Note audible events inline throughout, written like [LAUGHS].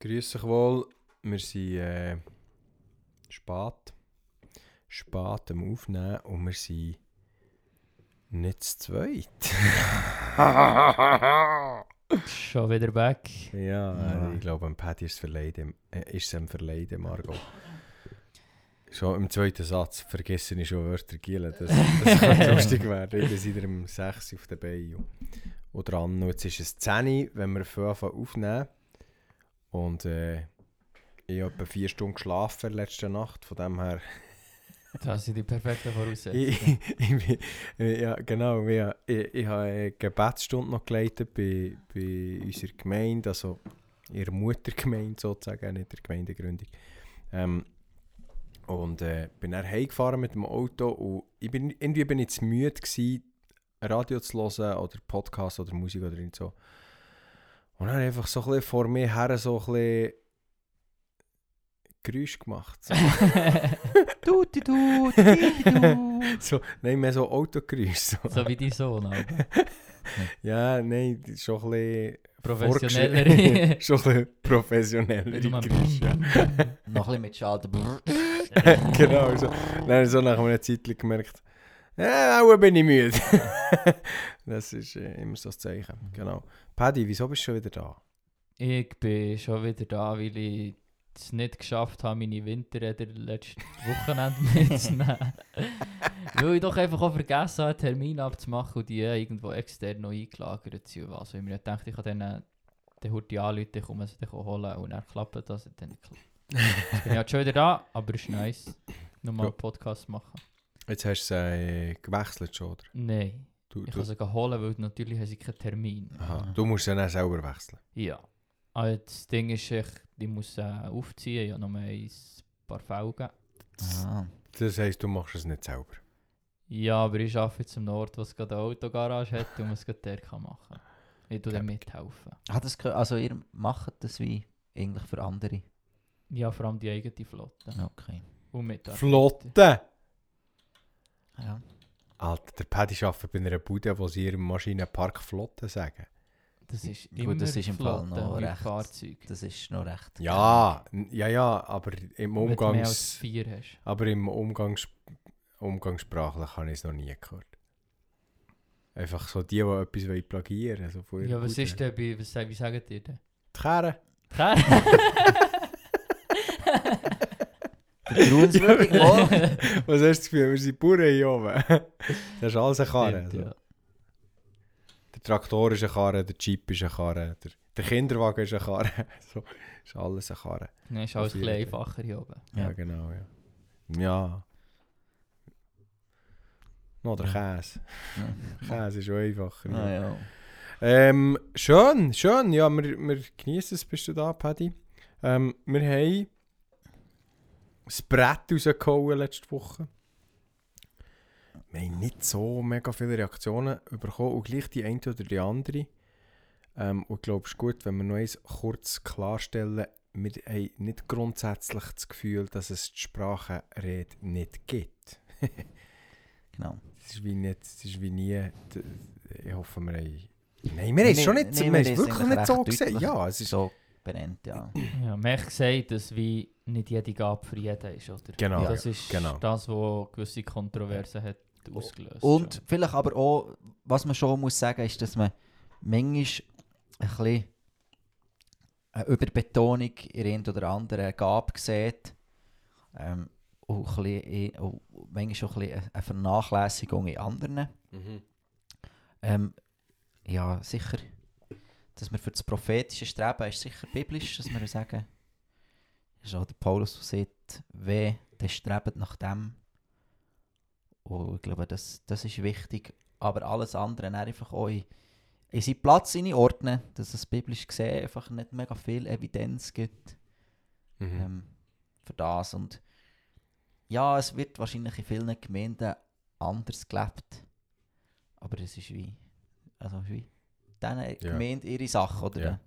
Grüß euch wohl. Wir sind äh, spät. Spät am Aufnehmen und wir sind nicht zu zweit. [LAUGHS] Schon wieder back. ja. Äh, ich glaube, am Paddy ist es verleiden. Äh, ist es am Verleiden, Margot. Schon im zweiten Satz vergesse ich schon Wörter gielen. Das, das könnte lustig werden. Ich bin seit dem 6 auf der Beine. Und dran. Und jetzt ist es 10 wenn wir von Anfang aufnehmen. Und äh, ich habe etwa 4 Stunden geschlafen letzte Nacht. Von dem her. [LAUGHS] Das sind die perfekten Voraussetzungen. ich, äh, ja, genau. Ich, ich, ich habe eine Gebetsstunde noch geleitet bei, bei unserer Gemeinde. Also ihrer Muttergemeinde sozusagen, nicht der Gemeindegründung. Ähm, und äh, bin dann heimgefahren mit dem Auto und ich bin, irgendwie bin ich zu müde gewesen, Radio zu hören oder Podcast oder Musik oder so. Und dann einfach so ein bisschen vor mir her so ein bisschen Geräusch gemacht. So, Tuti du, tuti du. so, nein, mehr so Autogeräusch. So. So wie dein Sohn, aber. Ja, nein, schon ein bisschen... Professionellere. [LAUGHS] [LAUGHS] schon ein bisschen professionellere Geräusche. ja. Noch ein bisschen mit Schalter. [LAUGHS] genau, so. Dann so nach einer Zeit gemerkt, ja, auch bin ich müde. [LAUGHS] das ist äh, immer so das Zeichen. Genau. Paddy, wieso bist du schon wieder da? Ich bin schon wieder da, weil ich es nicht geschafft habe, meine Winterräder letztes Wochenende [LAUGHS] mitzunehmen. weil ich doch einfach auch vergessen habe, einen Termin abzumachen und die irgendwo extern noch eingelagert sind. Also ich mir gedacht, ich kann dann den Hurti anrufen, ich komme sie dann holen und dann klappt das. Dann klappt Jetzt bin ich halt schon wieder da, aber es ist nice, nochmal einen Podcast machen. Jetzt hast du äh, gewechselt schon, oder? Nein, Du, ich du, kann sie holen, weil natürlich haben sie keinen Termin. aha, du musst dann auch selber wechseln. Ja. Aber das Ding ist, ich, ich muss äh, aufziehen, ja noch mal ein paar Felgen. Ah. Das heisst, du machst es nicht selber. Ja, aber ich arbeite jetzt am Ort, was gerade eine Autogarage hat und muss gerade der kann machen. Ich tue dann mithelfen. Hat das, also ihr macht das wie eigentlich für andere? Ja, vor allem die eigene Flotte. Okay. Und mit Flotte! Ja. Alter, der Paddy arbeitet bei einer Bude, wo sie ihrem Maschinenpark Flotte sagen. Das ist Gut, immer das ist im Fall noch recht. Fahrzeug. Das ist noch recht. Ja, ja, ja, aber im Wenn du mehr als Umgangs... vier hast. Aber im Umgangs Umgangssprachlich habe ich es noch nie gehört. Einfach so die, die etwas wollen plagieren wollen. So Ja, was Bude. ist denn bei, was, wie sagen die denn? Die Kerne. [LAUGHS] Vertrauenswürdig, [LAUGHS] mal. Was hast du das Gefühl, wir sind Bauern hier oben? [LAUGHS] das ist alles eine Karre. Stimmt, so. ja. Der Traktor ist eine Karre, der Jeep ist eine Karre, der, der Kinderwagen ist eine Karre. [LAUGHS] so, ist alles eine Karre. Dann ist alles ein bisschen einfacher hier oben. Ja, Ja. genau, ja. Ja. Noch der Ja. Käse. Ja. Käse ist schon einfacher. Ah, ja. Ähm, schön, schön. Ja, wir, wir genießen es, bist du da, Paddy. Ähm, wir haben das Brett rausgehauen letzte Woche. Wir haben nicht so mega viele Reaktionen bekommen und gleich die eine oder die andere. Ähm, und ich glaube, es ist gut, wenn wir noch eins kurz klarstellen, wir haben nicht grundsätzlich das Gefühl, dass es die Sprachenrede nicht gibt. [LAUGHS] Genau. Es ist wie, nicht, es ist wie nie. Ich hoffe, wir haben. Nein, wir haben es schon nicht, Nein, wir haben wir haben es wirklich nicht so gesehen. Ja, es ist. So benannt, ja. Ja, man hat gesagt, dass wie nicht jede Gabe für jeden ist, oder? Genau, Das ist genau. das, was gewisse Kontroversen hat ausgelöst. Und schon. vielleicht aber auch, was man schon muss sagen, ist, dass man manchmal ein bisschen eine Überbetonung in einen oder anderen Gabe sieht. Ähm, und ein bisschen, und manchmal auch ein bisschen eine Vernachlässigung in anderen. Mhm. Ähm, ja, sicher, dass wir für das prophetische Streben ist sicher biblisch, dass wir sagen, ist auch der Paulus, der sagt, weh, der strebt nach dem. Und ich glaube, das, das ist wichtig. Aber alles andere einfach auch in, in seinen Platz ordnen, dass es biblisch gesehen einfach nicht mega viel Evidenz gibt Mhm. ähm, für das. Und ja, es wird wahrscheinlich in vielen Gemeinden anders gelebt. Aber es ist wie, also wie diese Ja. Gemeinde ihre Sache, oder? Ja.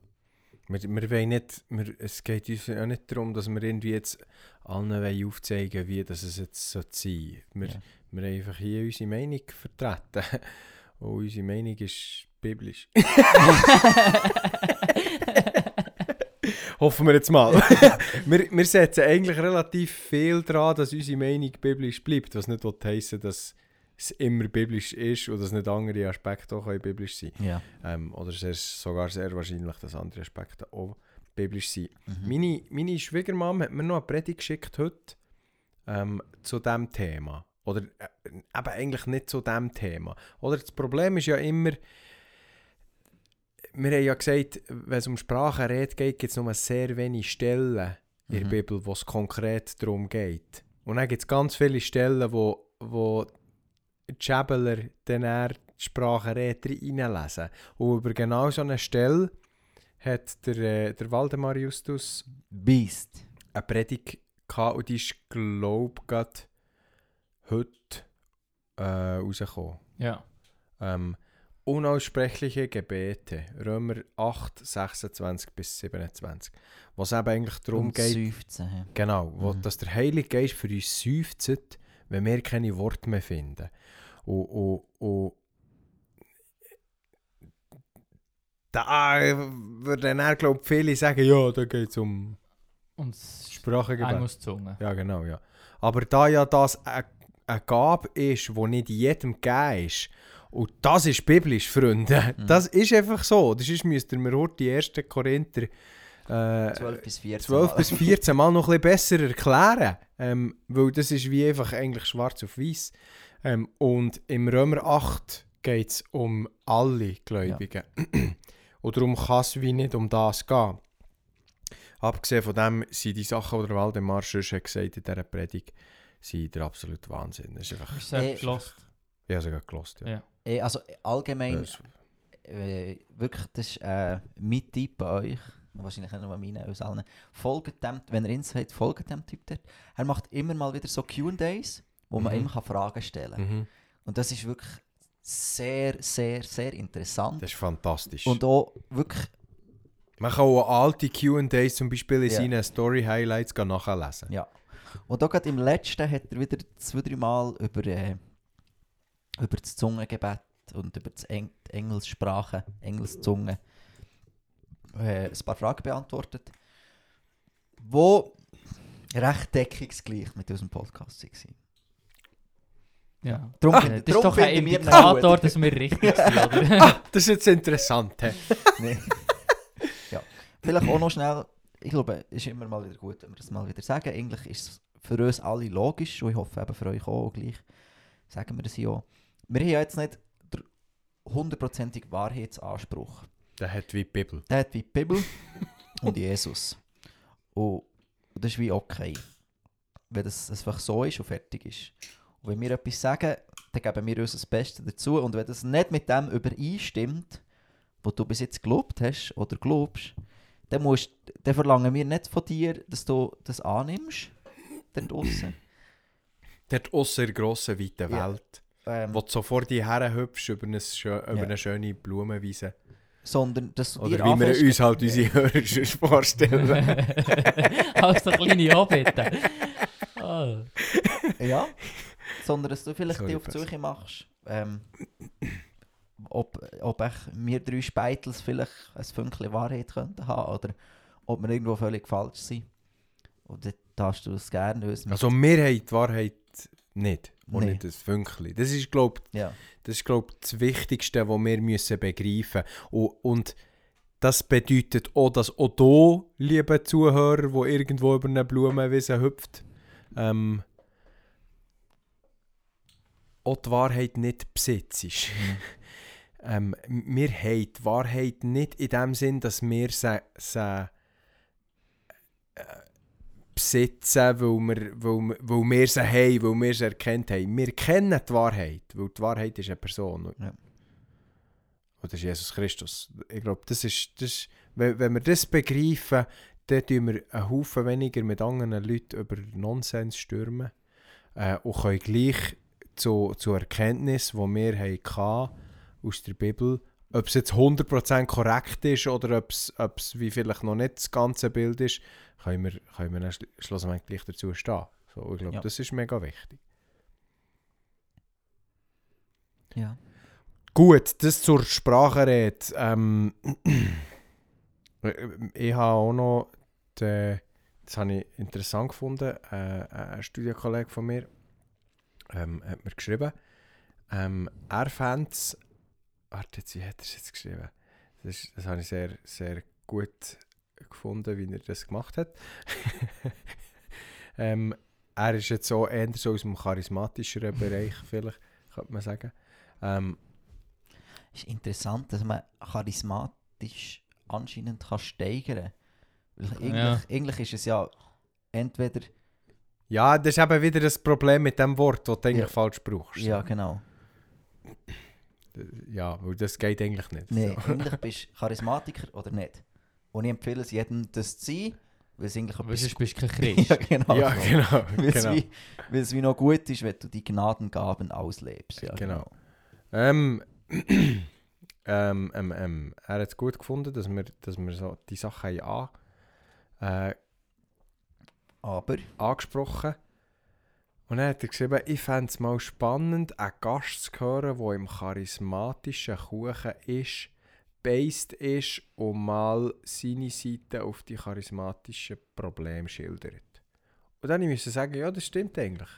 Wir, wir wollen nicht, wir, es geht uns auch nicht darum, dass wir irgendwie jetzt allen aufzeigen wie das es jetzt sein sollte. Wir, Ja. wir haben einfach hier unsere Meinung vertreten. [LAUGHS] Und unsere Meinung ist biblisch. [LAUGHS] Hoffen wir jetzt mal. [LAUGHS] wir, wir setzen eigentlich relativ viel daran, dass unsere Meinung biblisch bleibt, was nicht heissen dass es immer biblisch ist und dass nicht andere Aspekte auch können biblisch sein Ja. ähm, Oder es ist sogar sehr wahrscheinlich, dass andere Aspekte auch biblisch sind. Mhm. Meine, meine Schwiegermam hat mir noch eine Predigt geschickt heute ähm, zu diesem Thema. Oder äh, eben eigentlich nicht zu diesem Thema. Oder das Problem ist ja immer, wir haben ja gesagt, wenn es um Sprachenrede geht, gibt es nur sehr wenige Stellen in der Mhm. Bibel, wo es konkret darum geht. Und dann gibt es ganz viele Stellen, wo, wo Schäbeler dann eher die Sprachenrede reinlesen. Und über genau so eine Stelle hat der, äh, der Waldemar Justus Beast. eine Predigt gehabt und die ist, glaube ich, heute äh, rausgekommen. Ja. Ähm, unaussprechliche Gebete, Römer 8, 26 bis 27. Was eben eigentlich darum Und geht, Seufzen, hä? genau, wo, Mhm. dass der Heilige Geist für uns seufzt, wenn wir keine Worte mehr finden. Und, und, und da würden dann, glaube ich, viele sagen, ja, da geht es um Und Sprachengebet. Engelszunge. Ja, genau, ja. Aber da ja das eine, eine Gabe ist, die nicht jedem gegeben ist, und das ist biblisch, Freunde, Mhm. [LAUGHS] das ist einfach so. Das ist, müsst ihr mir heute die ersten Korinther äh, 12 bis 14. 12 Mal. bis 14 Mal noch ein bisschen besser erklären. Ähm, weil das ist wie einfach eigentlich schwarz auf weiß. Ähm, und im Römer 8 geht es um alle Gläubigen. [CLEARS THROAT] und darum kann es wie nicht um das gehen. Abgesehen von dem sind die Sachen, die der Waldemar schon hat gesagt in dieser Predigt, sind der absolute Wahnsinn. Das ist einfach, Äh, gelost. ich habe sogar gelost. Ja. Ja. Eh, Also allgemein, äh, wirklich, das ist äh, mein Tipp bei euch. Wahrscheinlich nicht nur meine, aus allen. Folgt dem, wenn ihr ihn seht, folgt dem Typ dort. Er macht immer mal wieder so Q&As, wo man Mhm. ihm kann Fragen stellen kann. Mhm. Und das ist wirklich sehr, sehr, sehr interessant. Das ist fantastisch. Und auch wirklich, Man kann auch alte Q&As zum Beispiel in Ja. seinen Story-Highlights nachlesen. ja. Und auch gerade im letzten hat er wieder zwei, drei Mal über, äh, über das Zungengebet und über das Eng die Engelssprache, Engelszunge äh, ein paar Fragen beantwortet, wo recht deckungsgleich mit unserem Podcast waren. Ja. Darum, Ja, find- das ist doch ein Indikator, dass wir richtig [LAUGHS] sind, oder? Das ist jetzt interessant. He? [LAUGHS] Nee. ja. Vielleicht auch noch schnell, ich glaube, es ist immer mal wieder gut, wenn wir das mal wieder sagen. Eigentlich ist es für uns alle logisch und ich hoffe eben für euch auch gleich. Sagen wir das hier auch. Wir haben ja jetzt nicht den hundertprozentigen Wahrheitsanspruch. Der hat wie die Bibel. Der hat wie die Bibel [LAUGHS] und Jesus. Und, das ist wie okay. Wenn das einfach so ist und fertig ist. Und wenn wir etwas sagen, dann geben wir uns das Beste dazu. Und wenn das nicht mit dem übereinstimmt, was du bis jetzt gelobt hast oder glaubst, dann, musst, dann verlangen wir nicht von dir, dass du das annimmst. Dort draussen. Dort ausser der grossen, weiten Ja. Welt. Ähm, Wo du sofort die Herren hübsch über, eine, über Ja. eine schöne Blumenwiese. Sondern dass du Oder dir wie wir uns halt unsere [LAUGHS] Hörer schon vorstellen. [LAUGHS] Als so kleine Hobbiten. Oh. Ja. Sondern dass du vielleicht Sorry, die auf die. Suche machst. Ähm, ob, ob ich, wir drei Speitels vielleicht ein Fünkchen Wahrheit könnten haben oder ob wir irgendwo völlig falsch sind. Und dann darfst du es gerne Also wir haben die Wahrheit nicht. Und Nee. nicht das Fünkchen. Das ist, glaube ja. das, ist, glaub, das Wichtigste, was wir müssen begreifen müssen. Und das bedeutet auch, dass auch du, liebe Zuhörer, der irgendwo über eine Blumenwiese hüpft, ähm, auch die Wahrheit nicht besitzt. [LAUGHS] ähm, wir haben die Wahrheit nicht in dem Sinn, dass wir sie, sie äh, besitzen, weil wir, weil, weil wir sie haben, weil wir sie erkannt haben. Wir kennen die Wahrheit, weil die Wahrheit ist eine Person. Ja. Und das ist Jesus Christus. Ich glaube, das ist, das wenn, wenn wir das begreifen, dann tun wir einen Haufen weniger mit anderen Leuten über Nonsens stürmen äh, und können gleich zu, zu Erkenntnis, die wir hatten aus der Bibel, ob es jetzt 100% korrekt ist oder ob es, ob es wie vielleicht noch nicht das ganze Bild ist, können wir, können wir dann schli- schlussendlich gleich dazu stehen. So, ich glaube, Ja. das ist mega wichtig. ja. Gut, das zur Sprachenrede. Ähm, Äh, [CLEARS THROAT] Ich habe auch noch, den, das habe ich interessant gefunden, äh, ein Studienkollege von mir ähm, hat mir geschrieben, ähm, er fände es, warte, wie hat er es jetzt geschrieben? Das, ist, das habe ich sehr, sehr gut gefunden, wie er das gemacht hat. [LAUGHS] ähm, er ist jetzt so eher so aus dem charismatischeren Bereich, [LAUGHS] vielleicht, könnte man sagen. Ähm, ist interessant, dass man charismatisch anscheinend kann steigern kann. Eigentlich, Ja. eigentlich ist es ja entweder... Ja, das ist eben wieder das Problem mit dem Wort, das du eigentlich Ja. falsch brauchst. Ja, genau. Ja, weil das geht eigentlich nicht. Nee, So. eigentlich [LAUGHS] bist du Charismatiker oder nicht. Und ich empfehle es jedem, das zu sein, weil es eigentlich Weil sonst bist du kein [LAUGHS] Christ. ja, genau. Ja, genau. Weil es genau. wie, weil es wie noch gut ist, wenn du die Gnadengaben auslebst. Ja, Genau. Ähm, [CLEARS THROAT] ähm, ähm, ähm, er hat es gut gefunden, dass wir, dass wir so die Sachen haben an, äh, Aber... angesprochen Und dann hat er geschrieben, ich fände es mal spannend, einen Gast zu hören, der im charismatischen Kuchen ist, based ist und mal seine Seite auf die charismatischen Probleme schildert. Und dann musste ich sagen, ja, das stimmt eigentlich.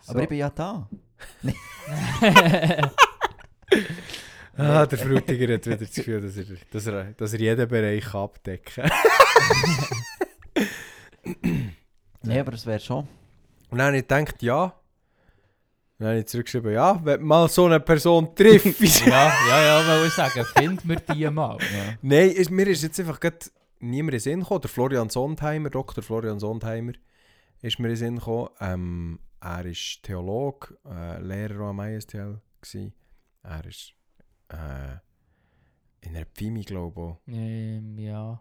So. Aber ich bin ja da. [LAUGHS] Ah, der Frutiger hat wieder das Gefühl, dass er, dass er, dass er jeden Bereich abdecken [LAUGHS] Nee, aber es wäre schon... Und dann habe ich gedacht, ja. Dann habe ich zurückgeschrieben, ja, wenn mal so eine Person trifft. ja, ja, ja, wollte ich sagen, finden wir die mal. Ja. Nein, ist, mir ist jetzt einfach grad niemand in den Sinn gekommen. Der Florian Sondheimer, Dr. Florian Sondheimer, ist mir in den Sinn gekommen. Ähm, er ist Theologe, äh, Lehrer am ISTL. Gewesen. Er ist äh, in einer Pfimi, glaube ich. Ähm, ja.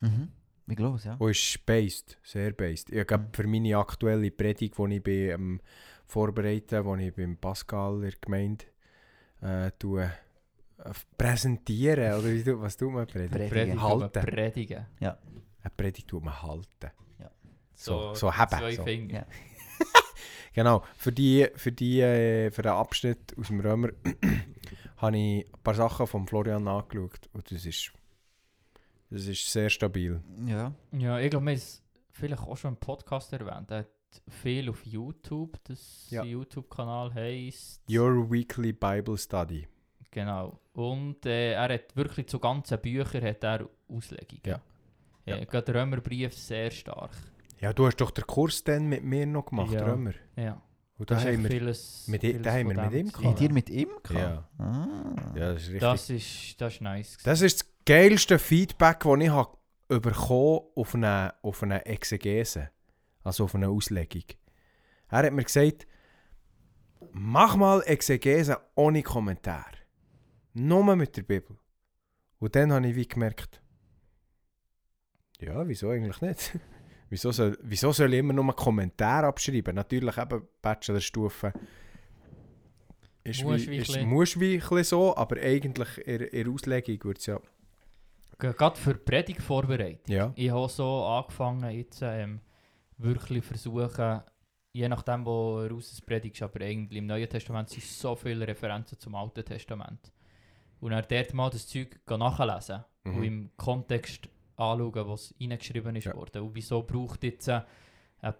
Mhm. Wie groß, ja. Und ist based, sehr based. Ich glaube, für meine aktuelle Predigt, die ich bin, ähm, vorbereite, die ich beim Pascal in der Gemeinde äh, tue, äh, präsentieren, oder wie du, was tut man predigen? Predigen. Predigen. Halten. Predigen. Eine Predigt tut man halten. So, So- so haben, Zwei so. Finger. Ja. [LAUGHS] Genau, für, die, für, die, äh, für den Abschnitt aus dem Römer [CLEARS THROAT] habe ich ein paar Sachen von Florian angeschaut und das ist, das ist sehr stabil. Ja. Ja, ich glaube, wir haben es vielleicht auch schon im Podcast erwähnt. Er hat viel auf YouTube. Das Ja. YouTube-Kanal heisst. Your Weekly Bible Study. Genau. Und äh, er hat wirklich zu ganzen Büchern hat er Auslegungen. Ja. Ja. Ja. Gerade der Römerbrief sehr stark. Ja, du hast doch den Kurs dann mit mir noch gemacht, Ja. Römer. Ja. Und da haben wir... vieles, mit vieles da haben wir mit ihm gehabt. Habt ihr mit ihm gehabt? Ja. Ah. Ja, das ist richtig. Das ist, das ist nice. Das ist das geilste Feedback, das ich habe bekommen auf eine, auf eine Exegese. Also auf eine Auslegung. Er hat mir gesagt, mach mal Exegese ohne Kommentar. Nur mit der Bibel. Und dann habe ich wie gemerkt, ja, wieso eigentlich nicht? [LAUGHS] wieso, soll, wieso soll ich immer nur einen Kommentar abschreiben? Natürlich eben Bachelorstufe ist Muss wie, ist, wie ein so, aber eigentlich in, Auslegung wird es ja... Ge- Gerade für die Predigt vorbereitet. Ja. Ich habe so angefangen, jetzt ähm, wirklich versuchen, je nachdem, wo er raus predigst, aber eigentlich im Neuen Testament sind so viele Referenzen zum Alten Testament. Und dann dort mal das Zeug nachlesen Mhm. und im Kontext anschauen, was reingeschrieben ist Ja. worden. Und wieso braucht jetzt ein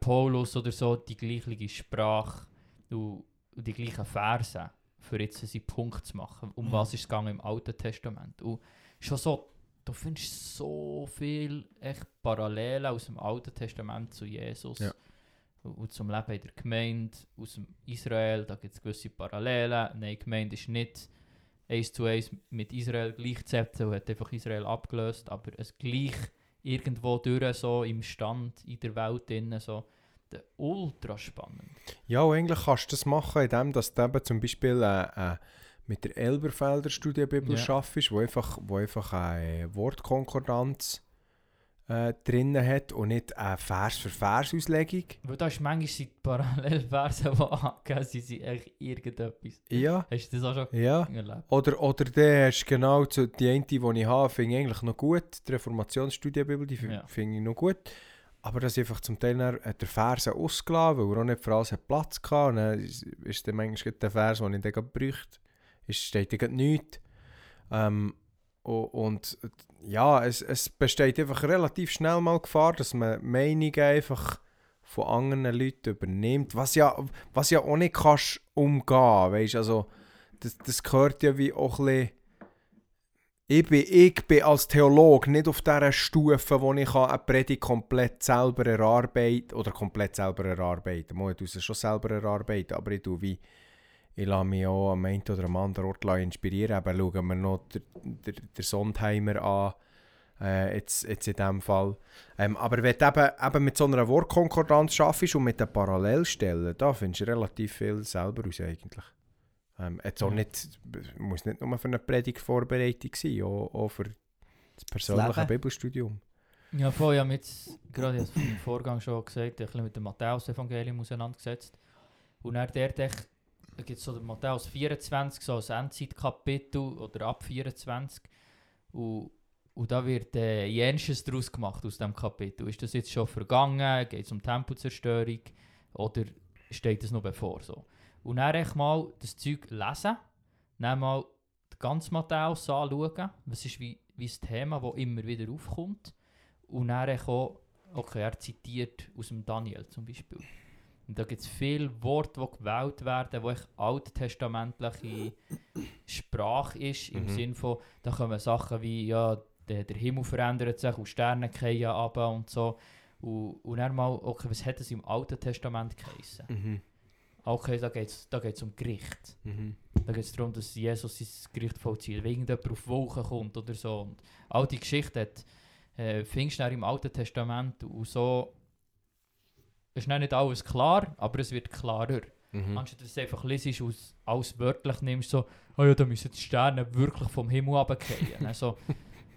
Paulus oder so die gleiche Sprache und, und die gleichen Verse, für jetzt seinen Punkt zu machen. Um Mhm. was ist es gegangen im Alten Testament? Und schon so, du findest so viel echt Parallelen aus dem Alten Testament zu Jesus. Ja. Und, zum Leben in der Gemeinde, aus dem Israel, da gibt es gewisse Parallelen. Nein, die Gemeinde ist nicht eins zu eins mit Israel gleichzusetzen und hat einfach Israel abgelöst, aber es gleich irgendwo durch so im Stand in der Welt drin, so ultra spannend. Ja, und eigentlich kannst du das machen, indem dass du eben zum Beispiel äh, äh, mit der Elberfelder Studienbibel Ja. schaffst, wo einfach, wo einfach eine Wortkonkordanz äh, drin hat und nicht eine Vers für Vers Auslegung. Weil da ist manchmal sind die Parallelverse, die angegeben sind, sind eigentlich irgendetwas. Ja, Hast du das auch schon ja. erlebt? Oder, oder der hast genau zu, die eine, die ich habe, finde ich eigentlich noch gut. Die Reformationsstudienbibel, die Ja. finde ich noch gut. Aber das einfach zum Teil dann, hat der Vers ausgelassen, weil er auch nicht für alles Platz hatte. Und dann ist, ist dann manchmal der Vers, den ich dann bräuchte. Ist, steht gerade nichts. Ähm, und ja, es, es besteht einfach relativ schnell mal Gefahr, dass man Meinungen einfach von anderen Leuten übernimmt, was ja, was ja auch nicht kannst umgehen, weißt also das, das gehört ja wie auch ein bisschen ich bin, ich bin als Theologe nicht auf dieser Stufe, wo ich eine Predigt komplett selber erarbeiten oder komplett selber erarbeiten. Ich tue es schon selber erarbeiten, aber ich tue wie ich lasse mich auch am einen oder am anderen Ort inspirieren. Eben schauen wir noch den, den, den Sondheimer an, äh, jetzt, jetzt in diesem Fall. Ähm, aber wenn du eben, eben mit so einer Wortkonkordanz schaffst und mit den Parallelstellen, da findest du relativ viel selber aus eigentlich. Ähm, jetzt auch Mhm. nicht, muss nicht nur für eine Predigtvorbereitung sein, auch, auch für das persönliche Leben. Bibelstudium. Ja, vorher haben wir jetzt, gerade im Vorgang schon gesagt, ein bisschen mit dem Matthäus-Evangelium auseinandergesetzt. Und echt, da gibt es so Matthäus 24, so ein Endzeitkapitel oder ab 24. Und, und da wird äh, Jensches daraus gemacht aus dem Kapitel. Ist das jetzt schon vergangen? Geht es um Tempelzerstörung? Oder steht es noch bevor? So. Und dann echt mal das Zeug lesen, dann mal ganzen Matthäus anschauen. Was ist wie, wie das Thema, das immer wieder aufkommt. Und dann auch, okay, er zitiert aus dem Daniel zum Beispiel. Und da gibt es viele Worte, die gewählt werden, die alttestamentliche Sprache ist, im Mhm. Sinn von, da kommen Sachen wie, ja, der, der Himmel verändert sich und Sterne fallen ab und so. Und, und dann mal, okay, was hat es im Alten Testament geheißen? Mhm. Okay, da geht es da geht's um Gericht. Mhm. Da geht es darum, dass Jesus sein Gericht vollzieht, weil irgendjemand auf Wolken kommt oder so. Und all die Geschichte hat, äh, findest du im Alten Testament und so ist dann nicht alles klar, aber es wird klarer. Mhm. Anstatt dass du einfach liest und es alles wörtlich nimmst, so, oh ja, da müssen die Sterne wirklich vom Himmel runterfallen. [LAUGHS] also,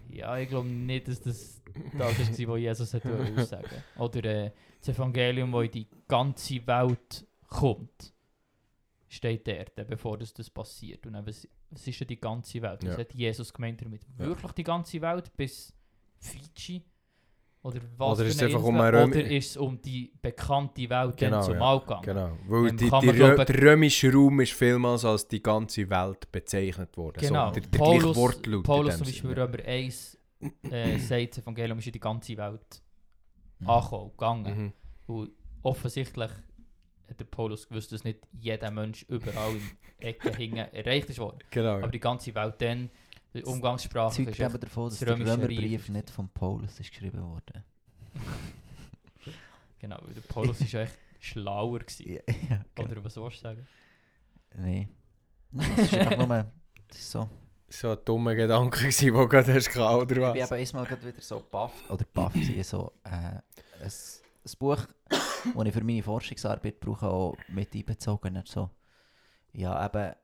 ja, ich glaube nicht, dass das das war, was Jesus hat aussagen [LAUGHS] Oder äh, das Evangelium, das in die ganze Welt kommt, steht dort, äh, bevor das, das passiert. Und was ist denn die ganze Welt? Ja. hat Jesus gemeint damit? Ja. Wirklich die ganze Welt bis Fiji? Oder was Oder ist eine einfach um Oder ist es um die bekannte Welt Genau, dann zum ja. Gegangen? Genau, weil die, kann die man Rö glauben- der römische Raum ist vielmals als die ganze Welt bezeichnet worden. Genau. So, der, der gleiche Paulus, Wortlaut. Paulus zum Beispiel. Römer 1 äh, sagt, das Evangelium ist in die ganze Welt Mhm. angekommen, gegangen. Mhm. Und offensichtlich hat der Paulus gewusst, dass nicht jeder Mensch überall in Ecken hingen erreicht ist worden. Genau. Aber die ganze Welt dann, die Umgangssprache Zeugt ist eben davon, dass das der Römerbrief nicht von Paulus ist geschrieben worden. [LAUGHS] Genau, weil der Paulus ist echt schlauer gewesen. Ja, [LAUGHS] ja, genau. Oder was willst du sagen? Nein. Nein, es ist einfach nur... Das ist so... So ein dummer Gedanke, gewesen, den du gerade hast gehabt, oder Ich was? bin eben einmal gerade wieder so baff, oder baff so äh, ein, ein Buch, das ich für meine Forschungsarbeit brauche, auch mit einbezogen. So, ja, eben,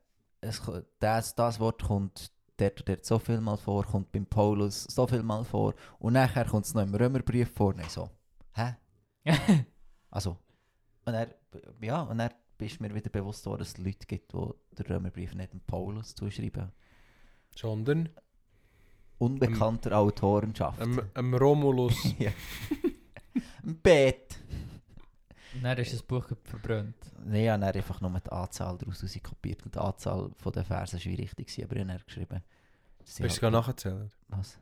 es, das, das Wort kommt dort und dort so viel mal vor, kommt beim Paulus so viel mal vor und nachher kommt es noch im Römerbrief vor. Und ich so, hä? [LAUGHS] Also, und er, ja, und dann bist mir wieder bewusst dass es Leute gibt, die den Römerbrief nicht dem Paulus zuschreiben. Sondern Unbekannter Autorenschaft. einem, einem Romulus. [LAUGHS] Ja. Ein Bett. Dann ist das Buch verbrannt. Nein, ich habe dann einfach nur die Anzahl daraus kopiert. Und die Anzahl von den Versen war richtig, aber ich habe dann geschrieben. Hast du es halt- gerade nachgezählt? Was?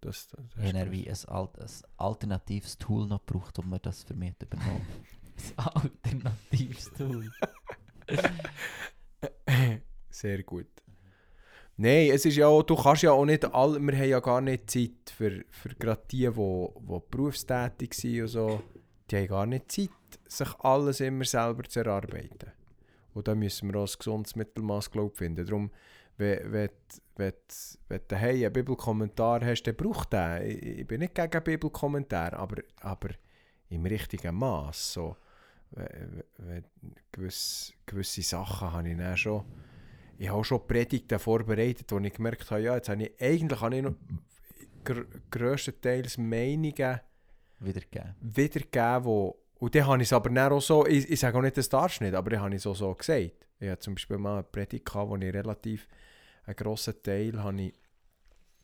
Das, das, Ich habe wie ein, alt, ein alternatives Tool noch gebraucht, um mir das für mich zu übernehmen. [LAUGHS] [LAUGHS] Das alternatives Tool. [LAUGHS] Sehr gut. Nein, es ist ja auch, du kannst ja auch nicht all, wir haben ja gar nicht Zeit für, für gerade die, die, die berufstätig sind und so, die haben gar nicht Zeit, sich alles immer selber zu erarbeiten. Und da müssen wir auch ein gesundes Mittelmaß glaub, finden. Darum, wenn, du einen Bibelkommentar hast, dann braucht den. Ich, ich bin nicht gegen Bibelkommentar, aber, aber im richtigen Maß. So, gewisse, gewisse Sachen habe ich dann schon ich habe schon Predigten vorbereitet, wo ich gemerkt habe, ja, jetzt habe ich, eigentlich habe ich noch gr grösstenteils Meinungen Wiedergeben. wiedergegeben, wo, und dann habe ich es aber dann auch so, ich, ich sage auch nicht, das darfst nicht, aber dann habe ich es auch so gesagt. Ich hatte zum Beispiel mal eine Predigt, gehabt, wo ich relativ einen grossen Teil habe ich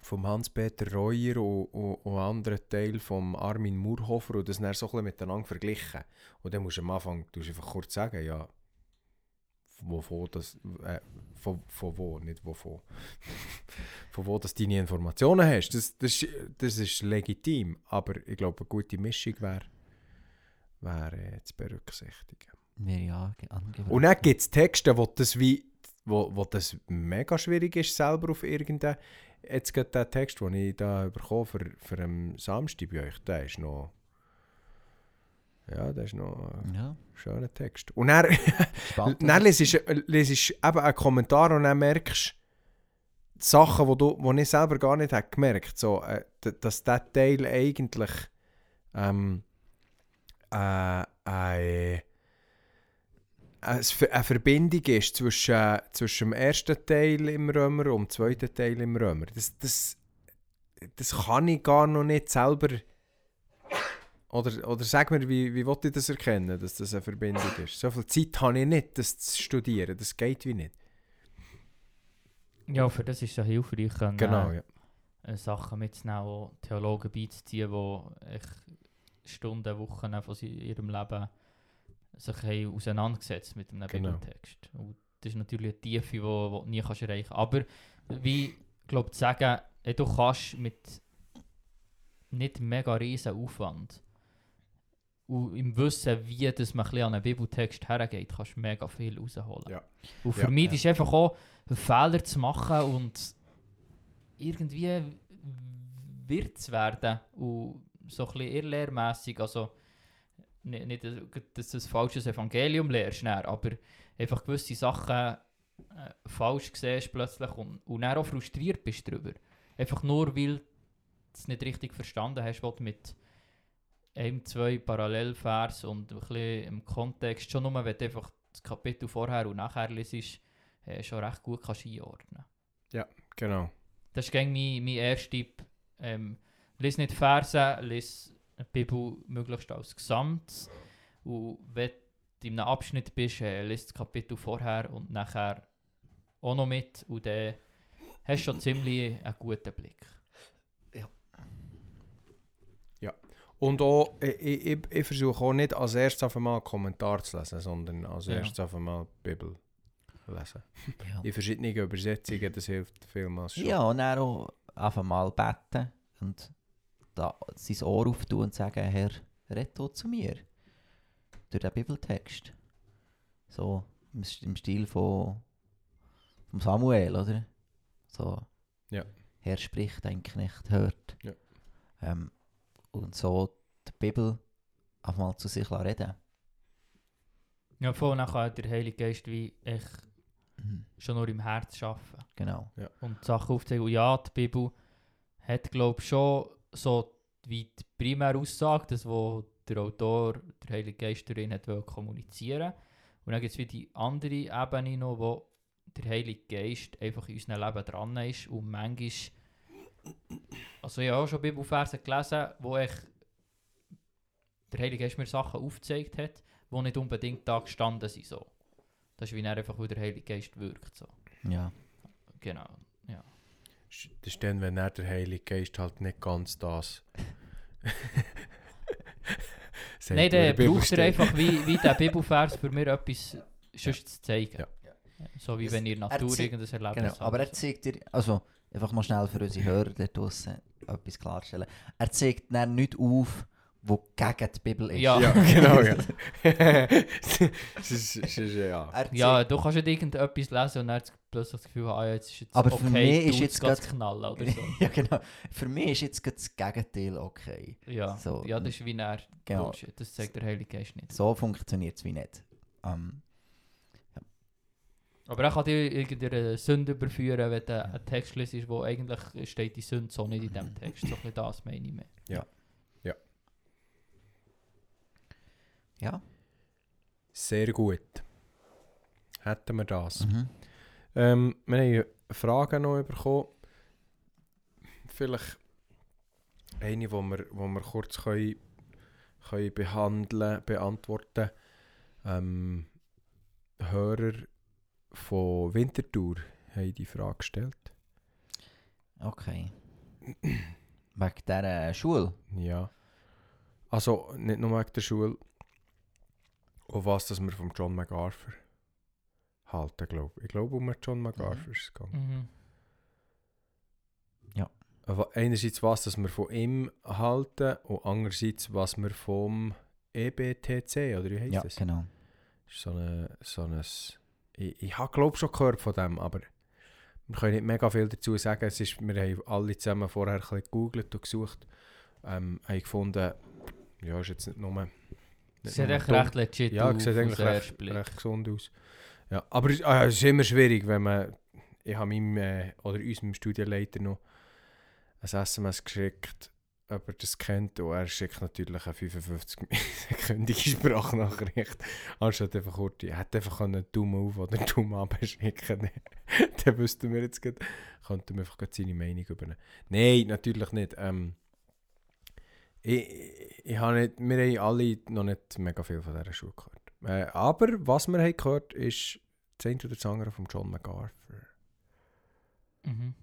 vom Hans-Peter Reuer und, und, und anderen Teil vom Armin Murhofer und das dann so ein bisschen miteinander verglichen. Und dann musst du am Anfang du einfach kurz sagen, ja, wovon das, äh, von, von wo, nicht wovon, [LAUGHS] von wo das deine Informationen hast. Das, das, ist- das ist legitim, aber ich glaube, eine gute Mischung wäre wär, äh, zu berücksichtigen. Mir ja. Und dann gibt es Texte, wo das wie wo, wo das mega schwierig ist, selber auf irgendeinen jetzt gerade der Text, den ich da bekomme für, für am Samstag bei euch, der ist noch ja, der ist noch ein Ja, schöner Text. Und dann, [LAUGHS] dann lesest du eben einen Kommentar und dann merkst du Sachen, die du, wo ich selber gar nicht habe gemerkt so, äh, dass der Teil eigentlich ähm, äh, äh, eine eine Verbindung ist zwischen, zwischen dem ersten Teil im Römer und dem zweiten Teil im Römer. Das, das, das kann ich gar noch nicht selber. Oder, oder sag mir, wie, wie will ich das erkennen, dass das eine Verbindung ist? So viel Zeit habe ich nicht, das zu studieren. Das geht wie nicht. Ja, für das ist es ja hilfreich, können, Genau, äh, ja. äh, Sachen mitzunehmen, auch Theologen beizuziehen, die echt Stunden, Wochen von ihrem Leben sich haben auseinandergesetzt mit einem Genau. Bibeltext. Und das ist natürlich eine Tiefe, die du nie kannst erreichen kannst. Aber wie, glaube zu sagen, du kannst mit nicht mega riesen Aufwand und im Wissen, wie das man ein an einen Bibeltext hergeht, kannst du mega viel rausholen. Ja. Und für Ja. mich ist einfach auch, Fehler zu machen und irgendwie wird zu werden und so ein bisschen irrlehrmässig, also nicht, nicht, dass du ein falsches Evangelium lehrst, dann, aber einfach gewisse Sachen äh, falsch siehst plötzlich und, und dann auch frustriert bist darüber. Einfach nur, weil du es nicht richtig verstanden hast, was du mit einem, zwei Parallelvers und ein bisschen im Kontext, schon nur wenn du einfach das Kapitel vorher und nachher liest, äh, schon recht gut kannst einordnen Genau. Das ist mein, mein erster Tipp. Ähm, lies nicht Verse, lies die Bibel möglichst als Gesamt. Und wenn du in einem Abschnitt bist, äh, lies das Kapitel vorher und nachher auch noch mit. Und dann hast du schon ziemlich einen guten Blick. Und auch, ich, ich, ich, ich versuche auch nicht als erstes auf einmal einen Kommentar zu lesen, sondern als Ja. erstes auf einmal die Bibel lesen. [LAUGHS] ja. In verschiedenen Übersetzungen, das hilft vielmals schon. ja, und dann auch einfach mal beten und da sein Ohr auftun und sagen, Herr, du zu mir. Durch den Bibeltext. So im Stil von, von Samuel, oder? So. Ja. Herr spricht, dein Knecht hört. Ja. Ähm, und so die Bibel einfach mal zu sich reden. Ja, vorher kann der Heilige Geist wie echt Mhm. schon nur im Herz arbeiten. Genau. und die Sachen aufzeigen. Und ja, die Bibel hat, glaube ich, schon so wie die primäre Aussage, das, wo der Autor, der Heilige Geist darin hat kommunizieren. Und dann gibt es wie die andere Ebene noch, wo der Heilige Geist einfach in unserem Leben dran ist und manchmal, also ich habe auch schon Bibelverse gelesen, wo ich der Heilige Geist mir Sachen aufgezeigt hat, die nicht unbedingt da gestanden sind. So. Das ist wie dann einfach, wie der Heilige Geist wirkt. So. Ja. Genau. Das ist dann, wenn er der Heilige Geist halt nicht ganz das. [LAUGHS] Nein, Bibel braucht er einfach wie, wie der [LAUGHS] Bibelvers für mir etwas sonst zu zeigen. Ja. So wie wenn ihr Natur ze- irgendein Erlebnis Genau, habt. aber er zeigt dir, also einfach mal schnell für unsere Hörer da draussen etwas klarstellen. Er zeigt dann nicht auf, wo gegen die Bibel ist. Ja. Ja, [LAUGHS] genau, ja. [LAUGHS] das ist, das ist, ja. Ja, du kannst nicht irgendetwas lesen und dann plötzlich das Gefühl ah, jetzt ist jetzt Aber okay, für mich ist jetzt grad- knallen oder [LAUGHS] so. ja, genau. Für mich ist jetzt gerade das Gegenteil okay. ja. So, ja, das ist wie er Genau. Bullshit. Das zeigt der Heilige Geist nicht. So funktioniert es wie nicht. Ähm, Aber er kann dir irgendeine Sünde überführen, wenn du einen Text liest, wo eigentlich steht die Sünde so nicht in dem Text. So ein bisschen das meine ich mehr. ja. Sehr gut. Hätten wir das. Mhm. Ähm, wir haben Fragen noch bekommen. Vielleicht eine, die wir, wo wir kurz können, können behandeln, beantworten. Ähm, Hörer von Winterthur haben die Frage gestellt. Okay. Wegen dieser Schule? Ja. Also nicht nur wegen der Schule, auf was dass wir von John MacArthur halten, glaube ich. Ich glaube, um John MacArthur ist es gegangen. Mhm. Aber Einerseits was, dass wir von ihm halten und andererseits was wir vom EBTC, oder wie heisst Ja, das? genau. ist so eine, so ein, ich, ich habe glaube schon gehört von dem, aber wir können nicht mega viel dazu sagen. Es ist, wir haben alle zusammen vorher ein bisschen gegoogelt und gesucht. Ähm, haben gefunden, ja, ist jetzt nicht nur... Nicht Sieht nur echt recht legit Ja, auf, sieht eigentlich recht, recht gesund aus. Ja, aber es, es ist immer schwierig, wenn man... Ich habe meinem, äh, oder unserem Studienleiter noch ein SMS geschickt, ob er das kennt. Und er schickt natürlich eine 55-sekündige [LAUGHS] Sprachnachricht. Anstatt einfach kurz, er hätte einfach einen Daumen auf oder einen Daumen ab schicken [LAUGHS] Dann wüssten wir jetzt gerade, könnten wir einfach seine Meinung übernehmen. Nein, natürlich nicht. Ähm, ich, ich, habe nicht, wir haben alle noch nicht mega viel von dieser Schule gehört. Äh, aber was wir haben gehört, ist das eine oder das von John MacArthur. Mhm.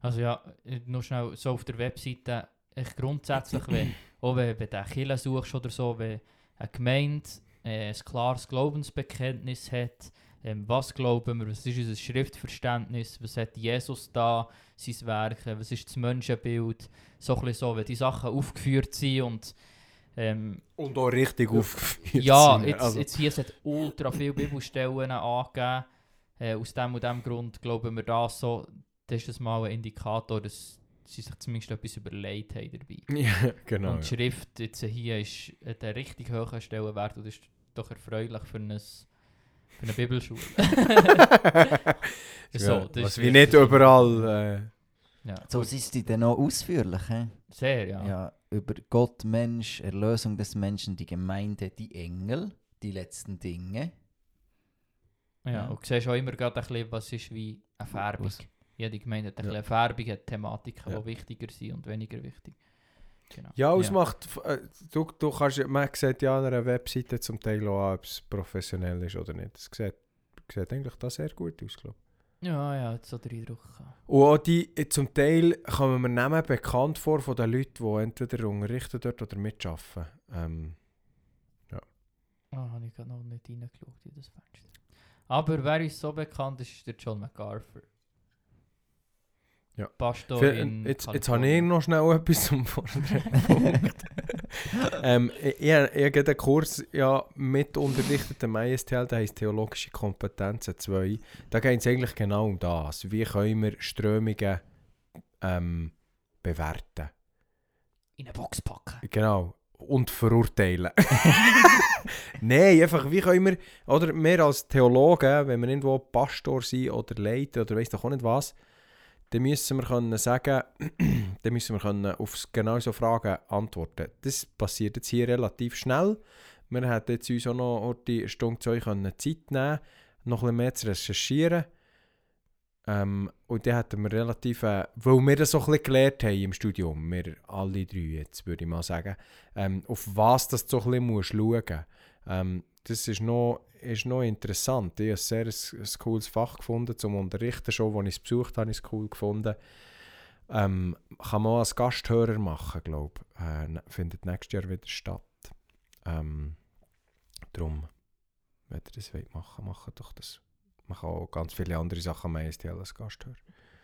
Also ja, nur schnell so auf der Webseite, ich grundsätzlich, wenn, auch wenn, du eine Kirche suchst oder so, wenn eine Gemeinde äh, ein klares Glaubensbekenntnis hat, ähm, was glauben wir, was ist unser Schriftverständnis, was hat Jesus da, sein Werk, äh, was ist das Menschenbild, so ein so, wenn die Sachen aufgeführt sind und ähm, Und auch richtig aufgeführt. ja, sind. jetzt, Also, jetzt hier es hat ultra viele Bibelstellen angegeben. Äh, aus dem und dem Grund glauben wir das so. Das ist das mal ein Indikator, dass sie sich zumindest etwas überlegt haben dabei. [LAUGHS] ja, genau. und die ja. Schrift jetzt hier ist hat einen richtig hohen Stellenwert und das ist doch erfreulich für, ein, für eine Bibelschule. [LAUGHS] [LAUGHS] so, das was ist wie nicht überall... Ja, So sind die dann auch ausführlich, hä? sehr, ja. Ja. über Gott, Mensch, Erlösung des Menschen, die Gemeinde, die Engel, die letzten Dinge. Ja, Ja. und du siehst auch immer gerade ein bisschen, was ist wie eine Färbung. Was? Jede Gemeinde hat ein Ja. Färbung, hat Thematiken, Ja. die wichtiger sind und weniger wichtig. Genau. Ja, es macht... Äh, du, du kannst, man sieht ja an einer Webseite zum Teil auch, ob es professionell ist oder nicht. Es sieht, sieht eigentlich da sehr gut aus, glaube ich. Ja, ja, hat so den Eindruck. Und auch die, äh, zum Teil kommen mir Namen bekannt vor von den Leuten, die entweder unterrichten dort oder mitarbeiten. Ähm, Ah, habe ich gerade noch nicht reingeschaut in das Fenster. Aber wer uns so bekannt ist, ist der John MacArthur. Ja. Pastor Für- in jetzt, jetzt habe ich noch schnell [LAUGHS] etwas zum vorderen [LAUGHS] Punkt. ähm, ich ich, ich habe den Kurs ja mit unterrichtet am ISTL, der heisst Theologische Kompetenzen 2. Da geht es eigentlich genau um das. Wie können wir Strömungen ähm, bewerten? In eine Box packen. Genau. Und verurteilen. [LAUGHS] Nein, einfach, wie können wir, oder wir als Theologen, wenn wir irgendwo Pastor sind oder Leiter oder weiss doch auch nicht was, dann müssen wir können sagen, [CLEARS THROAT] dann müssen wir können auf genau so Fragen antworten. Das passiert jetzt hier relativ schnell. Wir hätten jetzt uns auch noch die Stunde zwei können Zeit nehmen, noch ein bisschen mehr zu recherchieren. Ähm, und dann hätten wir relativ, äh, weil wir das so ein bisschen gelernt haben im Studium, wir alle drei jetzt, würde ich mal sagen, ähm, auf was das so ein bisschen musst schauen ähm, das ist noch, ist noch interessant. Ich habe ein sehr ein, cooles Fach gefunden zum Unterrichten. Schon, als ich es besucht habe, habe ich es cool gefunden. Ähm, kann man auch als Gasthörer machen, glaube ich. Äh, ne- findet nächstes Jahr wieder statt. Ähm, darum, wenn ihr das wollt machen macht doch das. Man kann auch ganz viele andere Sachen ISTL als Gasthörer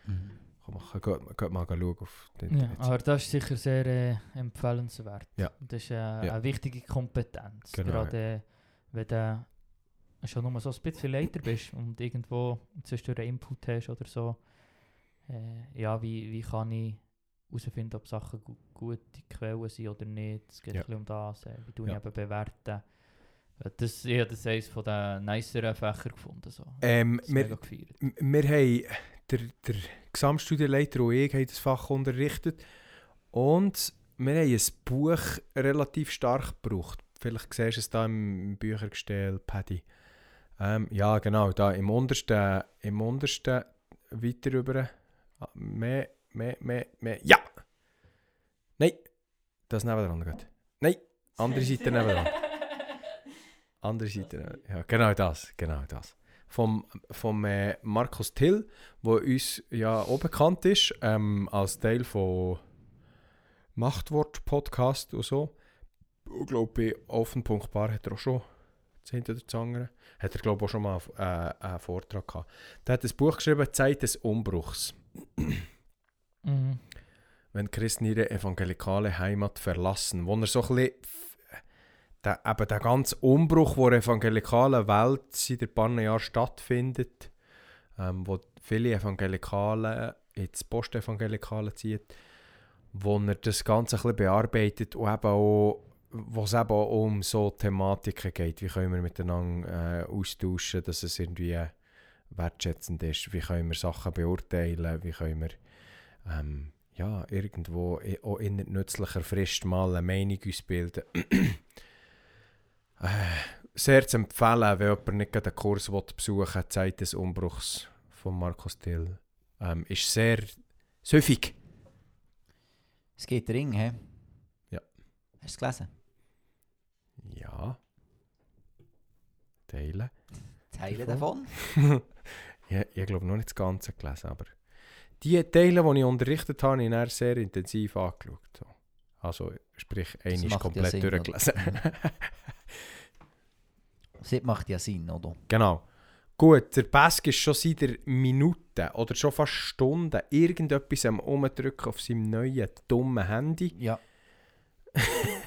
Mhm. kann machen. Geht, geht mal schauen auf die Ja, Internet. aber das ist sicher sehr äh, empfehlenswert. Ja. Das ist äh, Ja. eine wichtige Kompetenz. Genau, Gerade äh, wenn du schon nur so ein bisschen Leiter bist und irgendwo zwischendurch einen Input hast oder so. Äh, ja, wie, wie kann ich herausfinden, ob Sachen gu gute Quellen sind oder nicht. Es geht Ja. um das, äh, wie du Ja. eben bewerten. Äh, Das, ich habe das eines den niceren Fächern gefunden. So. Ähm, wir, Wir haben, der, der Gesamtstudienleiter und ich haben das Fach unterrichtet und wir haben ein Buch relativ stark gebraucht. Vielleicht siehst du es da im Büchergestell, Paddy. Ähm, ja, genau, da im untersten, im untersten weiter rüber. Ah, Mehr, mehr, mehr, mehr. Ja! Nein! Das nebenan geht. Nein! Andere Seite nebenan. Andere Seite. Ja, genau das, genau das vom, vom äh, Markus Till, der uns ja auch bekannt ist, ähm, als Teil von Machtwort-Podcast und so. Ich glaube, bei Offen.bar hat er auch schon das eine oder das andere. Hat er, glaube ich, auch schon mal äh, einen Vortrag gehabt. Der hat ein Buch geschrieben, Zeit des Umbruchs. [CLEARS THROAT] Mhm. Wenn Christen ihre evangelikale Heimat verlassen. Wo er so ein bisschen der, eben der ganze Umbruch, der in der evangelikalen Welt seit ein paar Jahren stattfindet, ähm, wo viele Evangelikale ins Postevangelikale zieht, wo er das Ganze ein bisschen bearbeitet und eben auch, wo es eben auch um so Thematiken geht, wie können wir miteinander äh, austauschen, dass es irgendwie wertschätzend ist, wie können wir Sachen beurteilen, wie können wir ähm, ja, irgendwo auch in nützlicher Frist mal eine Meinung uns bilden. äh, sehr zu empfehlen, wenn jemand nicht einen Kurs besuchen will, Zeit des Umbruchs von Markus Till. Ähm, ist sehr süffig. Es geht Ring, hä? Ja. Hast du es gelesen? Ja. Teilen. Teile Davon? [LAUGHS] Ja, ich glaube noch nicht das Ganze gelesen, aber die Teile, die ich unterrichtet habe, habe ich dann sehr intensiv angeschaut. So. Also, sprich, eine ist macht ja komplett Sinn, durchgelesen. [LAUGHS] Das macht ja Sinn, oder? Genau. Gut, der Pesk ist schon seit Minuten oder schon fast Stunden irgendetwas am Umdrücken auf seinem neuen, dummen Handy. Ja. [LAUGHS]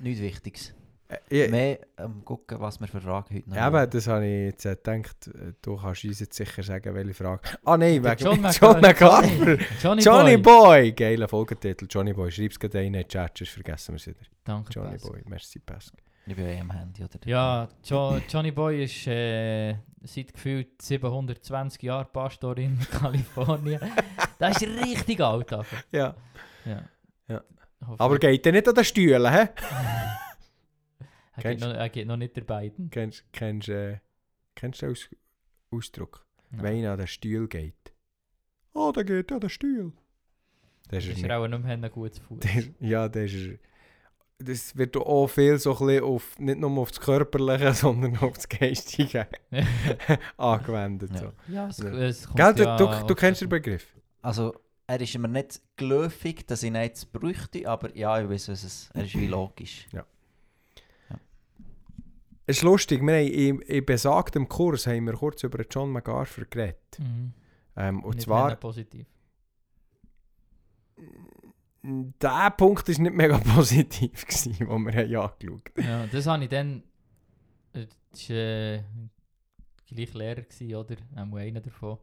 Nichts Wichtiges. Äh, ich, Mehr ähm, gucken, was wir für Fragen heute noch Eben, das habe ich jetzt äh, gedacht. Du kannst uns jetzt sicher sagen, welche Frage. Ah nein, Der wegen John [LAUGHS] John. Johnny, Johnny Boy. Boy! Geiler Folgetitel. Johnny Boy. Schreib es gerade in den Chat, sonst vergessen wir es wieder. Danke, Johnny. Boy. Merci, Pesk. Ich bin ja am Handy, oder? Ja, jo Johnny Boy ist äh, seit gefühlt 720 Jahren Pastor in Kalifornien. das ist richtig alt. Aber. Ja. Ja. Ja. Aber geht er nicht an den Stühlen, hä? [LAUGHS] er, geht noch, er geht noch nicht der beiden. Kennst, kennst, äh, kennst du den Aus Ausdruck? Ja. Wenn einer an den Stuhl geht. Oh, der geht an den Stuhl. Das ist, er auch nicht mehr ein gutes [LAUGHS] Fuß. ja, das ist... Das wird auch viel so ein auf, nicht nur auf das Körperliche, [LAUGHS] sondern auf das Geistige angewendet. So. ja, es, Ja. es kommt Gell, du, ja du, du kennst den. Begriff? Also, er ist mir nicht geläufig, dass ich ihn jetzt bräuchte, aber ja, ich weiß, was es Er ist wie logisch. Es ist lustig, wir haben in, in besagtem Kurs haben wir kurz über John MacArthur geredet. Mhm. Ähm, und Nicht zwar, positiv. der Punkt war nicht mega [LAUGHS] positiv, gewesen, den wir haben angeschaut Ja, das habe ich dann. Das war äh, gleich Lehrer, gewesen, oder? Einer davon.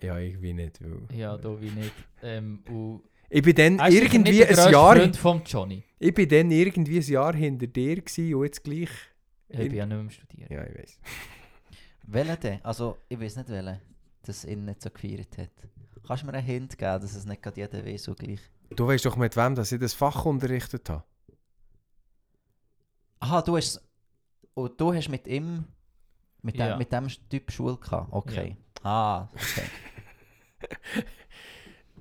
Ja, irgendwie nicht. Weil Ja, da wie nicht. Ähm, und ich bin dann sicher irgendwie ein Jahr, Freund vom Johnny. ich bin dann irgendwie ein Jahr hinter dir gewesen und jetzt gleich. Ich bin ja nicht mehr am Studieren. Ja, ich weiß. [LAUGHS] Welcher denn? Also, ich weiß nicht welcher, das ihn nicht so gefeiert hat. Kannst du mir einen Hint geben, dass es nicht gerade jeder weiß so gleich? Du weißt doch mit wem, dass ich das Fach unterrichtet habe. Aha, du hast und du hast mit ihm mit, Ja. dem, mit dem Typ Schule gehabt. Okay. Ah, okay. [LAUGHS]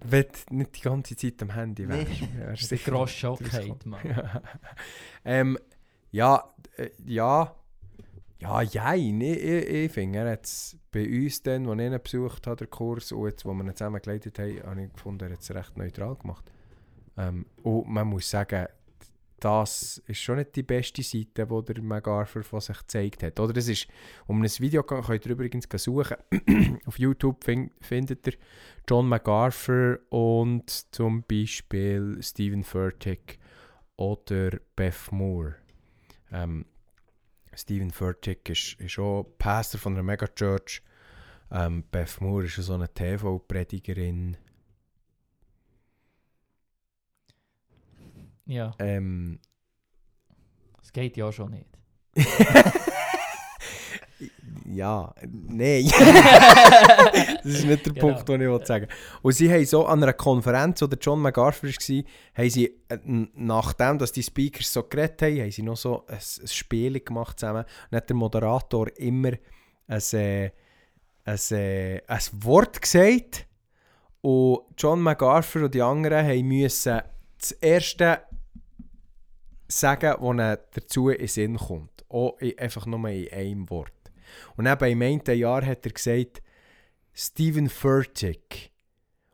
Wenn du nicht die ganze Zeit am Handy Nee. [LAUGHS] wärst. wärst Der sicher Schockheit, gekommen. Mann. Ja. [LAUGHS] ähm, ja, äh, ja. Ja, jein. Ich, ich, ich finde, er hat es bei uns dann, als ich ihn besucht habe, den Kurs, und jetzt, wo wir ihn zusammen geleitet haben, habe ich gefunden, er hat es recht neutral gemacht. Ähm, und man muss sagen, das ist schon nicht die beste Seite, die der MacArthur von sich gezeigt hat. Oder es ist um ein Video, könnt ihr übrigens suchen. [CLEARS THROAT] Auf YouTube fin findet ihr John MacArthur und zum Beispiel Stephen Furtick oder Beth Moore. Ähm, Stephen Furtick ist, ist auch Pastor von einer Megachurch. Ähm, Beth Moore ist so eine TV-Predigerin. Ja, Ähm, es geht ja schon nicht. [LAUGHS] ja, nein. [LAUGHS] das ist nicht der Genau. Punkt, den ich sagen Und sie haben so an einer Konferenz, wo der John MacArthur war, haben sie, äh, nachdem dass die Speakers so geredet haben, haben sie noch so ein, ein Spiel gemacht zusammen. Und hat der Moderator immer ein, äh, ein, äh, ein Wort gesagt. Und John MacArthur und die anderen haben müssen das erste sagen, was ihnen dazu in den Sinn kommt. Auch in, einfach nur in einem Wort. Und dann im einen Jahr hat er gesagt, Stephen Furtick.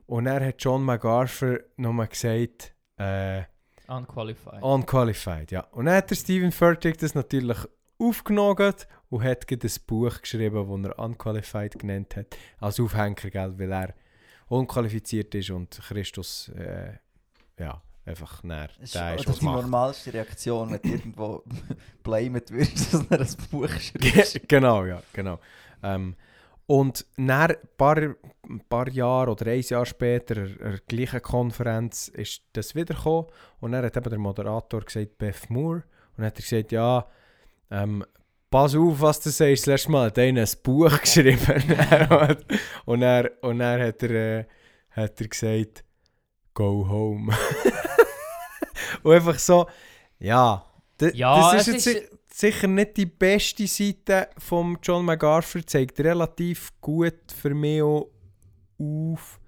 Und dann hat John MacArthur nochmal gesagt, äh, Unqualified. unqualified, ja. Und dann hat der Stephen Furtick das natürlich aufgenommen und hat ein Buch geschrieben, das er Unqualified genannt hat, als Aufhänger, gell, weil er unqualifiziert ist und Christus, äh, ja, einfach näher Das ist, die normalste Reaktion, wenn du irgendwo [LAUGHS] blamed wirst, dass er ein Buch schreibst. Ge- [LAUGHS] genau, ja, genau. Ähm, und nach ein paar, ein paar Jahre oder ein Jahr später, an der gleichen Konferenz, ist das wiedergekommen. Und dann hat eben der Moderator gesagt, Beth Moore, und dann hat er gesagt, ja, ähm, pass auf, was du sagst. Das letzte Mal hat einer ein Buch [LAUGHS] geschrieben. und, er, und dann hat er, äh, hat er gesagt, go home. [LAUGHS] und einfach so, ja, Ja, das ist jetzt ist- si- sicher nicht die beste Seite von John MacArthur, zeigt relativ gut für mich auch auf,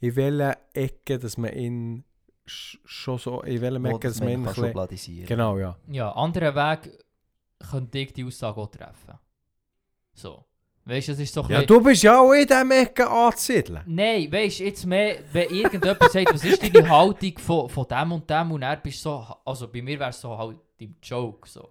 in welcher Ecke, dass man ihn sch- schon so, in welchem Wo Ecke, das dass man ihn kann Genau, ja. Ja, anderer Weg könnte ich die Aussage auch treffen. So. Weißt du, das ist so ein Ja, du bist ja auch in diesem Ecke anzusiedeln. Nein, weißt du, jetzt mehr, wenn irgendjemand sagt, was ist deine Haltung von, von dem und dem und er bist so, also bei mir wäre es so halt im Joke so.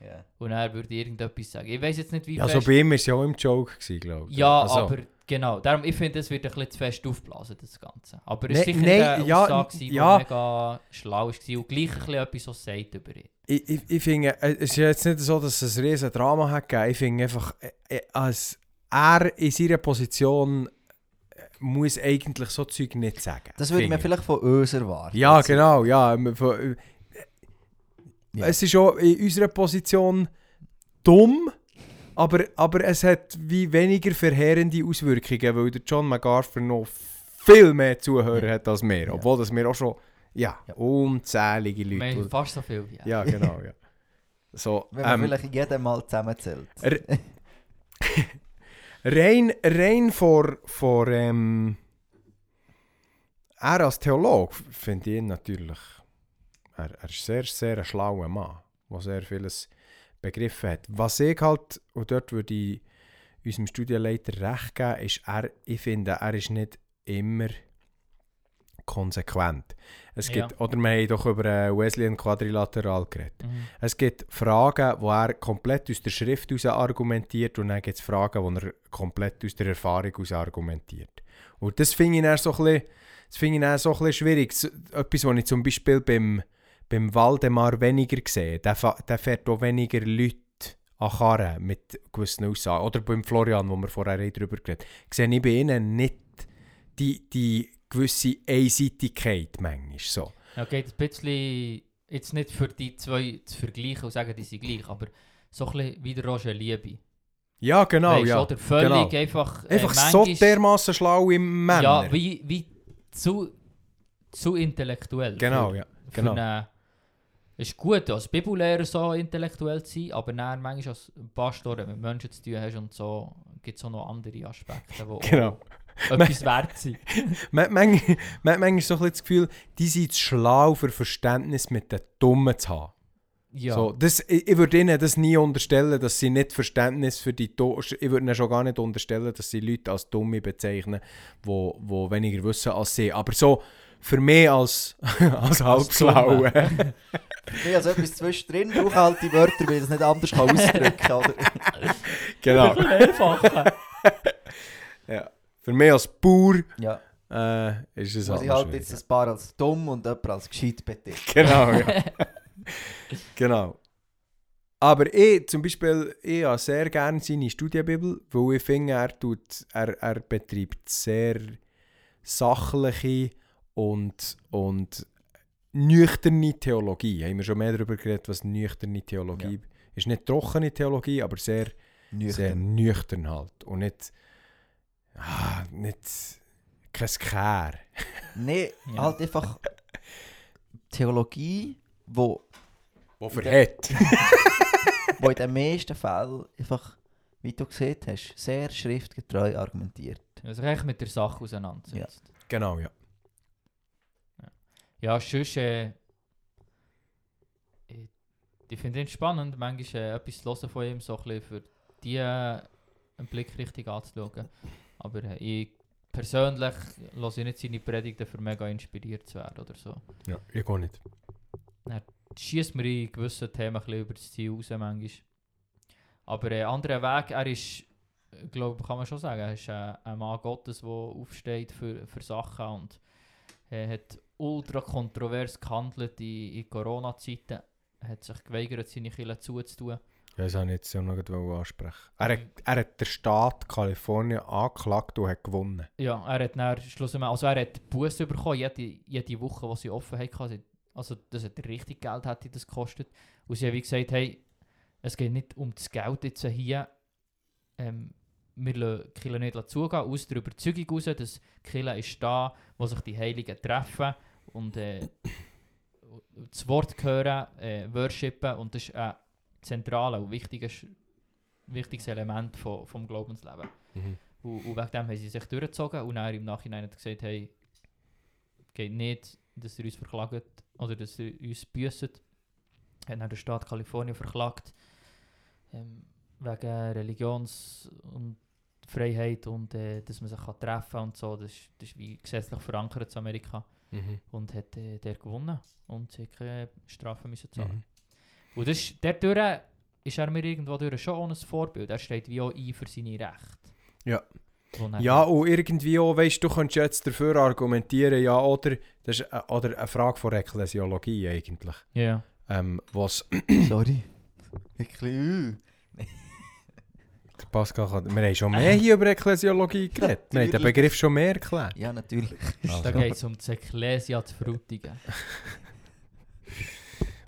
Ja. Und er würde irgendetwas sagen. Ich weiß jetzt nicht, wie Ja, so fest. bei ihm war es ja auch im Joke, glaube ich. ja, Also, aber genau. Darum, ich finde, es wird ein bisschen zu fest aufgeblasen, das Ganze. Aber es Nee, war sicher nee, eine ja, Aussage, die ja. mega schlau war und gleich ein bisschen etwas so sagt über ihn. Ich, ich, ich finde, äh, es ist jetzt nicht so, dass es ein riesen Drama hat gegeben. Ich finde einfach, äh, äh, als er in seiner Position muss eigentlich so Zeug nicht sagen. Das würde man ich. vielleicht von uns erwarten. Ja, genau, ja. von- Ja. Es ist auch in unserer Position dumm, aber, aber es hat wie weniger verheerende Auswirkungen, weil der John MacArthur noch viel mehr Zuhörer hat als wir. Ja. Obwohl das wir auch schon ja, Ja. unzählige Wir haben Leute... fast so viel wie er. Ja, genau, ja. So, Wenn man ähm, vielleicht jedem mal zusammenzählt. [LAUGHS] Rein, rein vor, vor ähm, er als Theolog finde ich ihn natürlich, er, er ist sehr, sehr ein schlauer Mann, der sehr vieles begriffen hat. Was ich halt, und dort würde ich unserem Studienleiter recht geben, ist, er, ich finde, er ist nicht immer konsequent. Es Ja. gibt, oder wir haben doch über äh, Wesleyan Quadrilateral geredet. Mhm. Es gibt Fragen, wo er komplett aus der Schrift heraus argumentiert und dann gibt es Fragen, wo er komplett aus der Erfahrung heraus argumentiert. Und das finde ich dann so ein bisschen, das finde ich dann so ein bisschen schwierig. Etwas, was ich zum Beispiel beim, beim Waldemar weniger sehe. Der, der fährt auch weniger Leute an Karren mit gewissen Aussagen. Oder beim Florian, wo wir vorher darüber geredet haben. Sehe ich bei ihnen nicht die, die gewisse Einseitigkeit manchmal so. Ja, geht ein bisschen, jetzt nicht für die zwei zu vergleichen und sagen, die sind gleich, aber so ein bisschen wie der Roger Liebe. Ja, genau, Weisst, ja. Oder völlig genau. einfach. äh, Einfach so dermaßen schlau im Männer. Ja, wie, wie zu, zu intellektuell. Genau, für, ja. Für Genau. eine, es ist gut, als Bibellehrer so intellektuell zu sein, aber dann manchmal als Pastor, wenn du mit Menschen zu tun hast und so, gibt es auch noch andere Aspekte, die [LAUGHS] Genau. etwas wert sind. [LAUGHS] Man, man, man manchmal so ein bisschen das Gefühl, die sind zu schlau für Verständnis mit den Dummen zu haben. Ja, So, das, ich, ich würde ihnen das nie unterstellen, dass sie nicht Verständnis für die Dummen... Ich würde ihnen schon gar nicht unterstellen, dass sie Leute als Dumme bezeichnen, die wo weniger wissen als sie. Aber so, für mich als, [LAUGHS] als halbschlau. [LAUGHS] Dumme. Ich also etwas zwischendrin, brauche halt die Wörter, weil ich es nicht anders kann ausdrücken kann. Genau. Ein. [LAUGHS] Ja. Für mich als Bauer Ja, äh, ist es muss ich halt schwierig. jetzt ein paar als dumm und jemand als gescheit betiteln. Genau, ja. genau. Aber ich zum Beispiel, ich habe sehr gerne seine Studienbibel, weil ich finde, er, tut, er, er betreibt sehr sachliche und, und nüchterne Theologie. Haben wir schon mehr darüber geredet, was nüchterne Theologie ist. Nicht trockene Theologie, aber sehr, sehr Nüchtern. nüchtern halt. Und nicht, ah, nicht kein Care. [LAUGHS] Nee, Ja. halt einfach Theologie, wo, Wo verhält. [LAUGHS] wo in den meisten Fällen einfach, wie du gesehen hast, sehr schriftgetreu argumentiert. Also eigentlich mit der Sache auseinandersetzt. Genau, ja. Ja, sonst, äh, ich, ich finde ihn spannend, manchmal äh, etwas zu hören von ihm, so ein bisschen für die äh, einen Blick richtig anzuschauen. Aber äh, ich persönlich ich nicht seine Predigten, für mega inspiriert zu werden oder so. ja ich gehe nicht. Schießt mir in gewissen Themen ein bisschen über das Ziel raus manchmal. Aber ein anderer Weg, er ist, glaube kann man schon sagen, er ist äh, ein Mann Gottes, der aufsteht für, für Sachen und er hat ultra kontrovers gehandelt in, in Corona-Zeiten. Er hat sich geweigert, seine Kirche zuzutun. Ja, das wollte ich jetzt ja noch gerade ansprechen. Er hat, er hat den Staat Kalifornien angeklagt und hat gewonnen. Ja, er hat dann schlussendlich, also er hat Buße bekommen, jede, jede Woche, die sie offen hatten. Also das hat richtig Geld hätte das gekostet. Und sie haben wie gesagt, hey, es geht nicht um das Geld jetzt hier. Ähm, wir lassen die Kirche nicht zugehen, aus der Überzeugung heraus, dass die Kirche ist da, wo sich die Heiligen treffen und äh, das Wort hören, äh, worshipen und das ist ein zentrales und wichtiges, wichtiges Element von, vom Glaubensleben. Mhm. Und, und wegen dem haben sie sich durchgezogen und dann im Nachhinein hat gesagt, hey, geht nicht, dass ihr uns verklagt oder dass ihr uns büsset. Hat dann der Staat Kalifornien verklagt ähm, wegen Religions- und Freiheit und äh, dass man sich kann treffen und so. Das ist, das ist wie gesetzlich verankert in Amerika. Mhm. Und hat äh, der gewonnen und sie keine Strafe müssen zahlen. Mhm. Und das, ist- dadurch ist er mir irgendwo durch schon ein Vorbild. Er steht wie auch ein für seine Rechte. Ja. Ja, und irgendwie auch, weißt du, könntest jetzt dafür argumentieren, ja, oder, das ist, äh, oder eine Frage von Ekklesiologie eigentlich. Ja. Ähm, was Sorry. Wirklich. Der Pascal kann, wir haben schon mehr hier über Ekklesiologie geredet. Wir haben den. Begriff schon mehr erklärt. Ja, natürlich. Also. Da geht es um das Ecclesia zu Frutigen. [LAUGHS]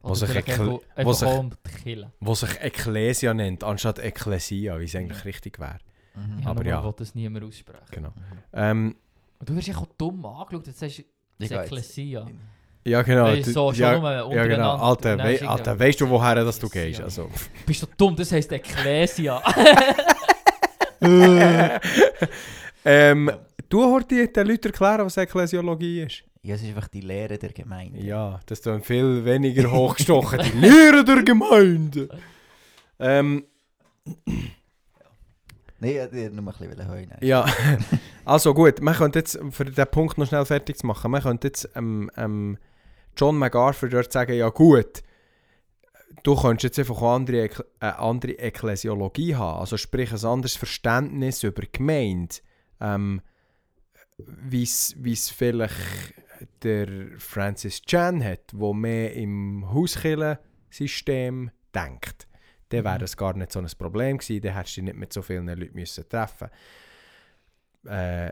Was sich Ekle- was sich-. Was sich Ecclesia nennt, anstatt Ecclesia, wie es eigentlich richtig wäre. Mhm. Ja, Aber ja. will das niemand aussprechen. Genau. Ähm, Und du wirst ja auch dumm angeschaut, jetzt sagst du Ich. Ecclesia. Ja, genau. Du- so, schon ja, nur ja, genau. Alter, ist Alter weißt du, woher das du gehst? Also. Bist du dumm? Das heisst Ecclesia. ähm, du heute den Leuten erklären, was Ekklesiologie ist. Ja, es ist einfach die Lehre der Gemeinde. Ja, das ist dann viel weniger hochgestochen. Die Lehre der Gemeinde. Ähm, Nein, ich wollte nur ein bisschen heulen. ja, also gut, man könnte jetzt, für den Punkt noch schnell fertig zu machen, man könnte jetzt ähm, ähm, John MacArthur dort sagen, ja gut, du könntest jetzt einfach eine andere, Ekk- eine andere Ekklesiologie haben, also sprich ein anderes Verständnis über Gemeinde, ähm, wie es vielleicht der Francis Chan hat, wo mehr im Hauskirchensystem denkt. Dann wäre Mhm. es gar nicht so ein Problem gewesen, dann hättest du dich nicht mit so vielen Leuten müssen treffen äh,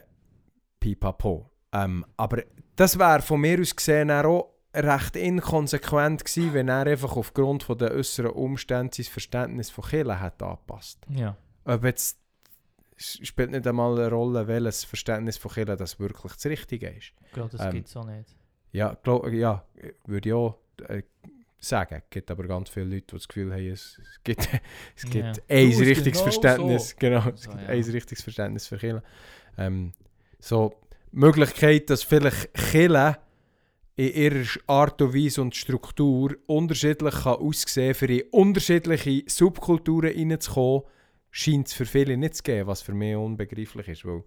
Pipapo. Ähm, aber das wäre von mir aus gesehen auch recht inkonsequent gewesen, wenn er einfach aufgrund von der äußeren Umstände sein Verständnis von Kirche hat angepasst. ja. Ob jetzt spielt nicht einmal eine Rolle, welches Verständnis von Kirche das wirklich das Richtige ist. Ich glaube, das Ähm, gibt es auch nicht. Ja, glaub, ja würde ich auch äh, sagen. Es gibt aber ganz viele Leute, die das Gefühl haben, es, es gibt, [LAUGHS] es gibt Ja. ein Du, richtiges genau Verständnis. so. Genau, es So, gibt ja. ein richtiges Verständnis für Kirche. Ähm, so, die Möglichkeit, dass vielleicht Kirche in ihrer Art und Weise und Struktur unterschiedlich kann aussehen für in unterschiedliche Subkulturen reinzukommen, scheint es für viele nicht zu geben, was für mich unbegreiflich ist. Weil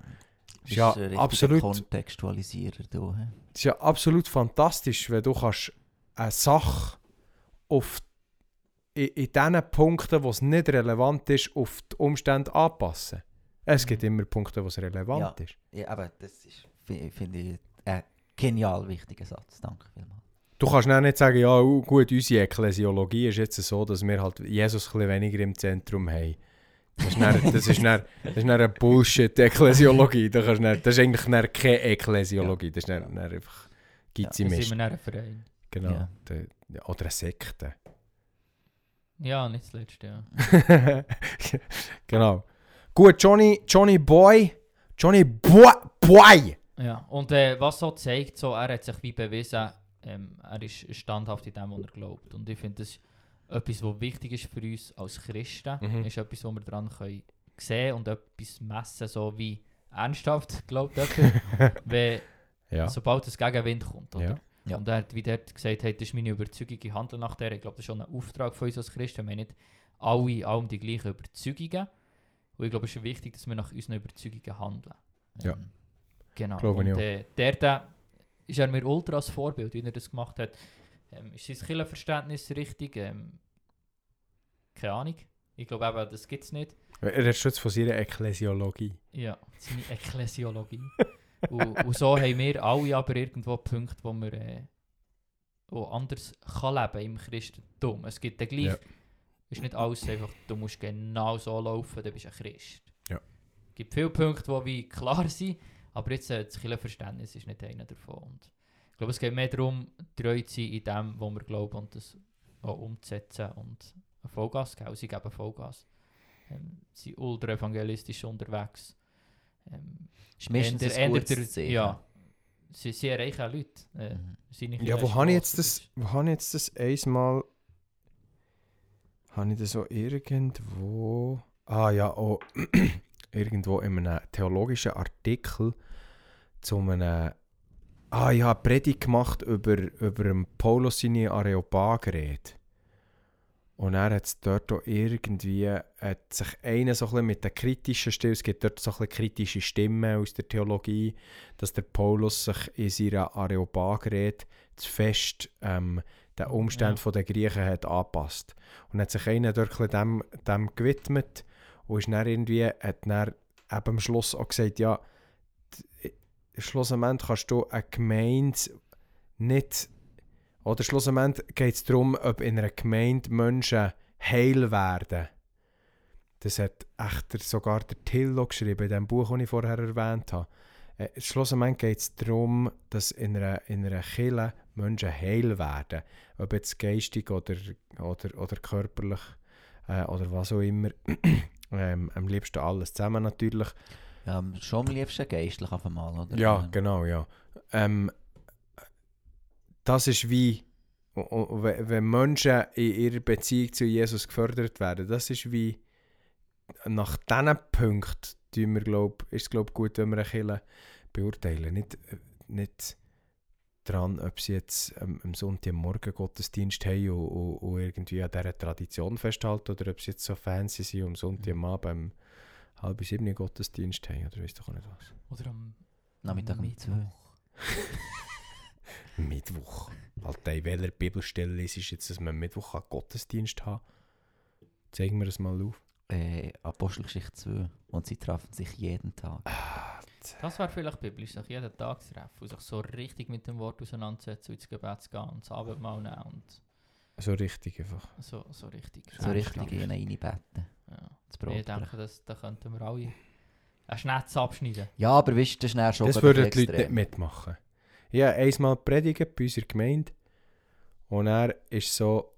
ist ja absolut Kontextualisierer. Es ist ja absolut fantastisch, wenn du kannst eine Sache auf in, in den Punkten, wo es nicht relevant ist, auf die Umstände anpassen. Es gibt Mhm. immer Punkte, wo es relevant ist. Ja, aber das ist, fi- finde ich, ein genial wichtiger Satz. Danke vielmals. Du kannst dann nicht sagen, ja uh, gut, unsere Ekklesiologie ist jetzt so, dass wir halt Jesus ein bisschen weniger im Zentrum haben. Das ist dann, das ist dann, das ist dann eine Bullshit-Ekklesiologie. Das ist eigentlich dann keine Ekklesiologie. Das ist dann, dann einfach Gizimisch. sind wir dann ein Verein. Genau. Ja. Der- Oder eine Sekte. Ja, nicht zuletzt, ja. [LAUGHS] genau. Gut, Johnny, Johnny Boy. Johnny Boy. Boy. Ja, und äh, was so zeigt, so, er hat sich wie bewiesen, ähm, er ist standhaft in dem, was er glaubt. Und ich finde, das ist etwas, was wichtig ist für uns als Christen. Mhm. Ist etwas, wo wir dran können sehen und etwas messen, so wie ernsthaft [LAUGHS] glaubt jemand, wenn, [LAUGHS] Ja. sobald es Gegenwind kommt. Oder? Ja. Ja. Und er hat wie dort gesagt, hey, das ist meine Überzeugung, ich handle nach der. Ich glaube, das ist schon ein Auftrag von uns als Christen. Wir haben nicht alle allem die gleichen Überzeugungen. Und ich glaube, es ist wichtig, dass wir nach unseren Überzeugungen handeln. Ja. Ähm, Genau. Glaube und äh, der, der ist er mir ultra als Vorbild, wie er das gemacht hat. Ähm, ist sein Kirchenverständnis richtig? Ähm, keine Ahnung. Ich glaube eben, das gibt es nicht. Er schon jetzt von seiner Ekklesiologie. Ja, seine Ekklesiologie. [LAUGHS] und, und so haben wir alle aber irgendwo Punkte, wo man äh, wo anders kann leben im Christentum. Es gibt den gleich, Ja. ist nicht alles einfach, du musst genau so laufen, dann bist du ein Christ. Ja. Es gibt viele Punkte, die wie klar sind, aber jetzt äh, das Kirchenverständnis ist nicht einer davon. Und ich glaube, es geht mehr darum, treu zu sein in dem, was wir glauben und das auch umzusetzen und ein Vollgas geben. Sie geben Vollgas. Ähm, sie sind ultra evangelistisch unterwegs. Ähm, Ist meistens änder- gutes der-. Ja, sie, sie erreichen auch Leute. Äh, Mhm. Ja, wo habe ich jetzt das, wo habe ich jetzt das einmal, habe ich das so irgendwo, ah ja, oh, [CLEARS THROAT] [CLEARS THROAT] irgendwo in einem theologischen Artikel zu einem, ah ja, eine Predigt gemacht über, über einen Paulus seine Areopag-Rede. Und er hat dort auch irgendwie, hat sich einer so ein mit den kritischen Stimmen, es gibt dort so ein kritische Stimmen aus der Theologie, dass der Paulus sich in seiner Areopag-Rede zu fest ähm, den Umständen Ja. der Griechen hat angepasst. Und hat sich einer dort dem, dem gewidmet und ist dann irgendwie, hat dann eben am Schluss auch gesagt, ja, d- schlussendlich kannst du eine Gemeinde nicht, oder schlussendlich geht es darum, ob in einer Gemeinde Menschen heil werden. Das hat echt sogar der Tillo geschrieben, in dem Buch, das ich vorher erwähnt habe. Äh, schlussendlich geht es darum, dass in einer, in einer Kirche Menschen heil werden. Ob jetzt geistig oder, oder, oder körperlich äh, oder was auch immer. Ähm, am liebsten alles zusammen natürlich. Ja, schon am liebsten geistlich auf einmal, oder? Ja, genau, ja. Ähm, das ist wie, wenn Menschen in ihrer Beziehung zu Jesus gefördert werden, das ist wie, nach diesen Punkten tun wir, glaub, ist es glaub, gut, wenn wir eine Kirche beurteilen. Nicht, äh, nicht dran, ob sie jetzt ähm, am Sonntagmorgen Gottesdienst haben und, und, und irgendwie an dieser Tradition festhalten oder ob sie jetzt so fancy sind und am Sonntagabend beim halb sieben Gottesdienst haben oder weiss doch auch nicht was. Oder am Nachmittag Mittwoch. Mittwoch. [LAUGHS] [LAUGHS] Alter, in welcher Bibelstelle ist es jetzt, dass man Mittwoch einen Gottesdienst haben Zeigen wir das mal auf. Äh, Apostelgeschichte 2. Und sie trafen sich jeden Tag. Das wäre vielleicht biblisch, sich jeden Tag zu treffen und sich so richtig mit dem Wort auseinandersetzen und ins Gebet zu gehen und das Abendmahl nehmen und So richtig einfach. so, so richtig. So richtig in ihn reinbeten. Ja. Das Brot Ich denke, das, da könnten wir alle einen Schnetz abschneiden. Ja, aber weißt du, das ist schon Das würden ein die Leute nicht mitmachen. Ja, einmal predigen bei unserer Gemeinde. Und er ist so.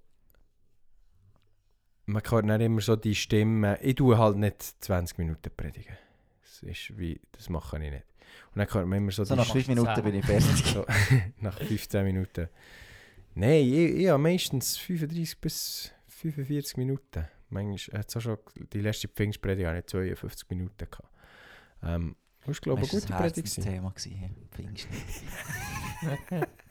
Man hört dann immer so die Stimme. Ich tue halt nicht 20 Minuten predigen. Das ist wie. Das mache ich nicht. Und dann hört man immer so So nach 5 machst du Minuten bin ich fertig. [LAUGHS] So, [LAUGHS] nach 15 Minuten. Nein, ich, ich habe meistens 35 bis 45 Minuten. Manchmal es auch schon die letzte Pfingstpredigt habe ich 52 Minuten gehabt. Ähm, das war, glaube ich, eine Das gute war ein Predigt. gewesen. Thema. gewesen, Pfingsten. [LAUGHS]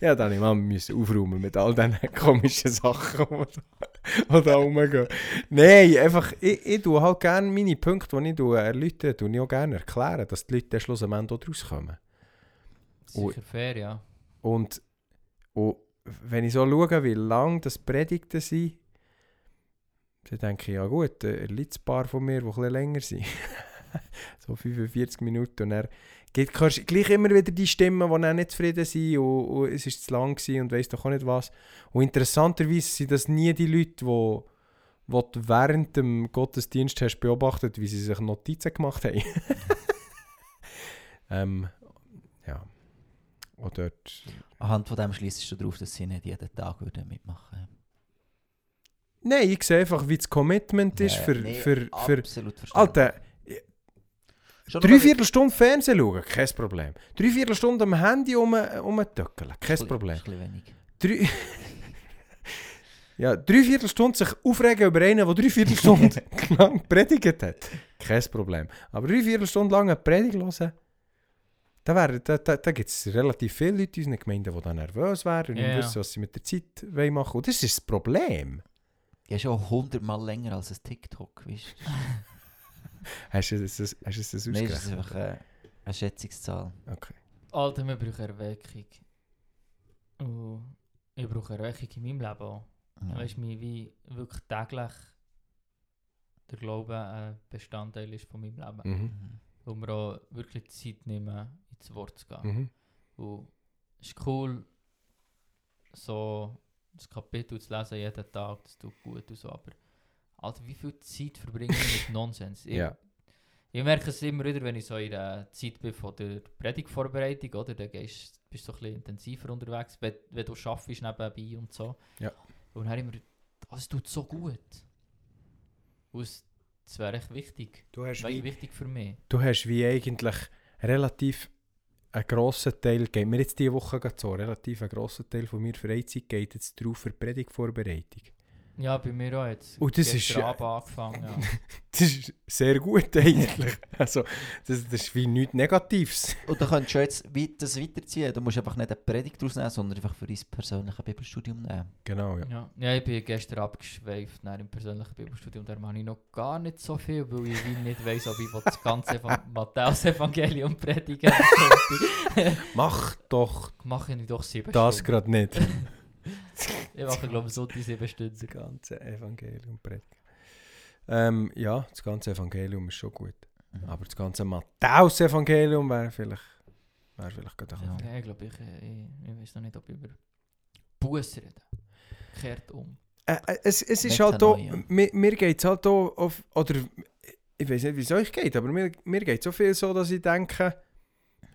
Ja, dann mal müssen aufräumen mit all diesen komischen Sachen, die da, rumgehen. Nein, einfach, ich, ich tue halt gerne meine Punkte, die ich erläutere, tue ich auch gerne erklären, dass die Leute schlussendlich auch daraus kommen. Ui. Sicher fair, ja. Und, und wenn ich so schaue, wie lang das Predigten sind, dann denke ich, ja gut, äh, ein Paar von mir, die bisschen länger sind. [LAUGHS] so 45 Minuten. Und er geht, hörst gleich immer wieder die Stimmen, die dann nicht zufrieden sind und, und es ist zu lang gewesen und weiss doch auch nicht was. Und interessanterweise sind das nie die Leute, die, die du während dem Gottesdienst hast beobachtet, wie sie sich Notizen gemacht haben. [LAUGHS] ähm, ja. Und dort... Anhand von dem schließt du darauf, dass sie nicht jeden Tag würden mitmachen Nein, ich sehe einfach, wie das Commitment ist Ja, für, nee, für, für... Absolut verständlich. Alter, Schon drei noch- Viertelstunden Fernsehen schauen, kein Problem. Drei Viertelstunden am Handy um, kein ein Problem. bisschen wenig. Drei... [LAUGHS] ja, drei Viertelstunden sich aufregen über einen, der drei Viertelstunden [LAUGHS] lang predigt hat, kein Problem. Aber drei Viertelstunden lang eine Predigt hören, da, wär- da, da, da gibt es relativ viele Leute in unseren Gemeinden, die dann nervös werden und Ja. nicht wissen, was sie mit der Zeit wollen machen Und das ist das Problem. Ja, schon hundertmal länger als ein TikTok, weißt du? [LAUGHS] [LAUGHS] Hast du das, hast du das Nein, das ist ausgerechnet? einfach äh, eine Schätzungszahl. Okay. Alter, wir brauchen Erweckung. Und ich brauche Erweckung in meinem Leben auch. Ja. Weißt du, wie wirklich täglich der Glaube ein Bestandteil ist von meinem Leben. Mhm. Mhm. Wo wir auch wirklich Zeit nehmen, ins Wort zu gehen. Mhm. Und es ist cool, so das Kapitel zu lesen jeden Tag, das tut gut und so, aber Alter, wie viel Zeit verbringe ich mit [LAUGHS] Nonsens? Ich, Ja. ich merke es immer wieder, wenn ich so in der Zeit bin von der Predigtvorbereitung, oder? Dann gehst, bist du so ein bisschen intensiver unterwegs, wenn, wenn du arbeitest nebenbei und so. Ja. Und dann immer, es tut so gut. Und es, das wäre echt wichtig. Du hast Das wäre wichtig für mich. du hast wie eigentlich relativ einen grossen Teil, geht mir jetzt diese Woche so, relativ einen grossen Teil von mir Freizeit geht jetzt drauf für die Predigtvorbereitung. Ja, bei mir auch jetzt. Und das ist, äh, angefangen, ja. [LAUGHS] Das ist sehr gut eigentlich. also, das, das ist wie nichts Negatives. Und dann könntest du jetzt das weiterziehen. Du musst einfach nicht eine Predigt daraus nehmen, sondern einfach für dein persönliches Bibelstudium nehmen. Genau, ja. Ja. ja, ich bin gestern abgeschweift nach im persönlichen Bibelstudium. Da habe ich noch gar nicht so viel, weil ich wie nicht weiss, ob ich das ganze Eva- [LAUGHS] Matthäus-Evangelium predigen. [LAUGHS] Mach doch Mache ich doch sieben das gerade nicht. Ich mache, glaube ich, so die sieben Das Stunden. ganze Evangelium predigen. Ähm, ja, das ganze Evangelium ist schon gut. Mhm. Aber das ganze Matthäus-Evangelium wäre vielleicht, wäre vielleicht gerade ein Ja. ich glaube, ich, ich, ich weiß noch nicht, ob ich über Buß reden. Kehrt um. Äh, äh, es, es ist halt auch, mir, mir geht es halt auch auf, oder ich weiß nicht, wie es euch geht, aber mir, mir geht es so viel so, dass ich denke,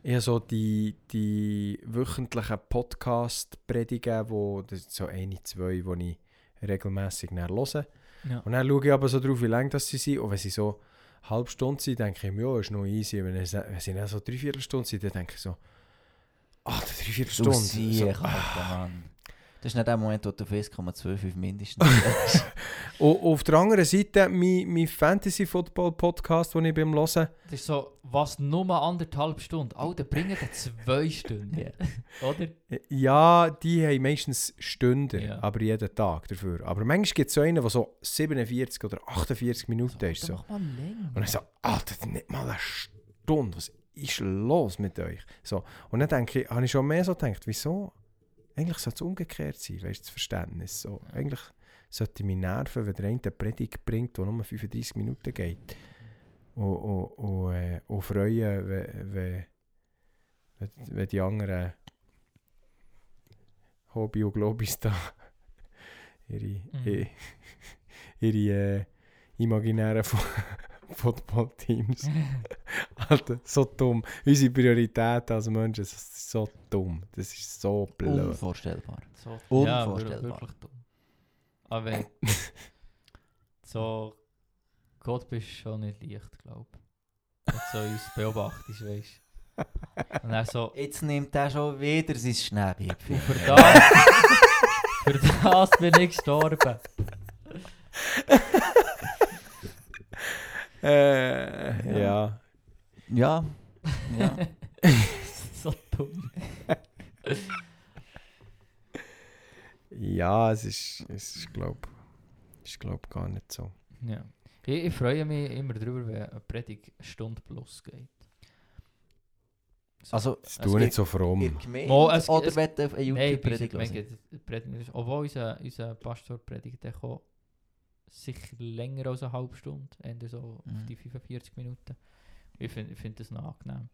ich habe so die, die wöchentlichen Podcast-Predigen, wo, das sind so eine, zwei, die ich regelmässig höre. Ja. Und dann schaue ich aber so drauf, wie lang das sie sind. Und wenn sie so eine halbe Stunde sind, denke ich mir, ja, ist noch easy. Wenn, es, wenn sie dann so drei, vier Stunden sind, dann denke ich so, ach, drei, vier Du siehst, So, Alter, Mann. Das ist nicht der Moment, wo du auf 1,25 mindestens [LAUGHS] hast. Und auf der anderen Seite, mein, mein Fantasy-Football-Podcast, den ich beim Hören Das ist so, was nur anderthalb Stunden. Alter, bringen dann zwei Stunden. Oder? Ja, die haben meistens Stunden, Ja. aber jeden Tag dafür. Aber manchmal gibt es so einen, der so 47 oder 48 Minuten ist. So. Mal länger. Und dann so, Alter, nicht mal eine Stunde, was ist los mit euch? So. Und dann denke ich, habe ich schon mehr so gedacht, wieso? Eigentlich sollte es umgekehrt sein, weißt du, das Verständnis. So. Eigentlich sollte ich mich nerven, wenn der eine Predigt bringt, die nur 35 Minuten geht. Und, und, und, äh, und freuen, wenn, wenn, wenn, die anderen Hobby und Globis da ihre, Mhm. ihre äh, imaginären Footballteams. [LAUGHS] Alter, so dumm. Unsere Priorität als Menschen, das ist so dumm. Das ist so blöd. Unvorstellbar. So, Unvorstellbar. Ja, wir- wirklich dumm. Aber wenn [LAUGHS] so Gott bist schon nicht leicht, glaube ich. Wenn du so uns beobachtest, weißt du. Und dann so, Jetzt nimmt er schon wieder sein Schneebäpfchen. für das, [LAUGHS] für das bin ich gestorben. Äh, ja. Ja. ja. [LAUGHS] so dumm. Ja, es ist, es ist glaube ich, glaub, gar nicht so. Ja. Ich, ich freue mich immer darüber, wenn eine Predigt eine Stunde plus geht. So. Also, Das Es tue gibt- nicht so fromm. Mo, es- oder wenn du eine YouTube-Predigt Obwohl unser, unser Pastor predigt, der kommt sicher länger als eine halbe Stunde, eher so auf Mhm. die 45 Minuten. Ich finde ich find das noch angenehm.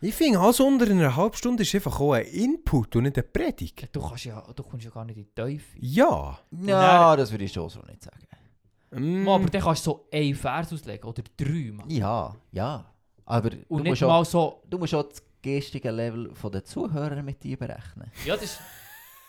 Ich finde, alles unter einer halben Stunde ist einfach auch ein Input und nicht eine Predigt. Du, kannst ja, du kommst ja gar nicht in die Teufel. Ja. Ja, das würde ich schon so nicht sagen. Mm. Aber dann kannst du so einen Vers auslegen oder drei. Mann. Ja, ja. Aber du Und musst, nicht auch, mal so... du musst auch das geistige Level der Zuhörer mit einberechnen. Ja, das,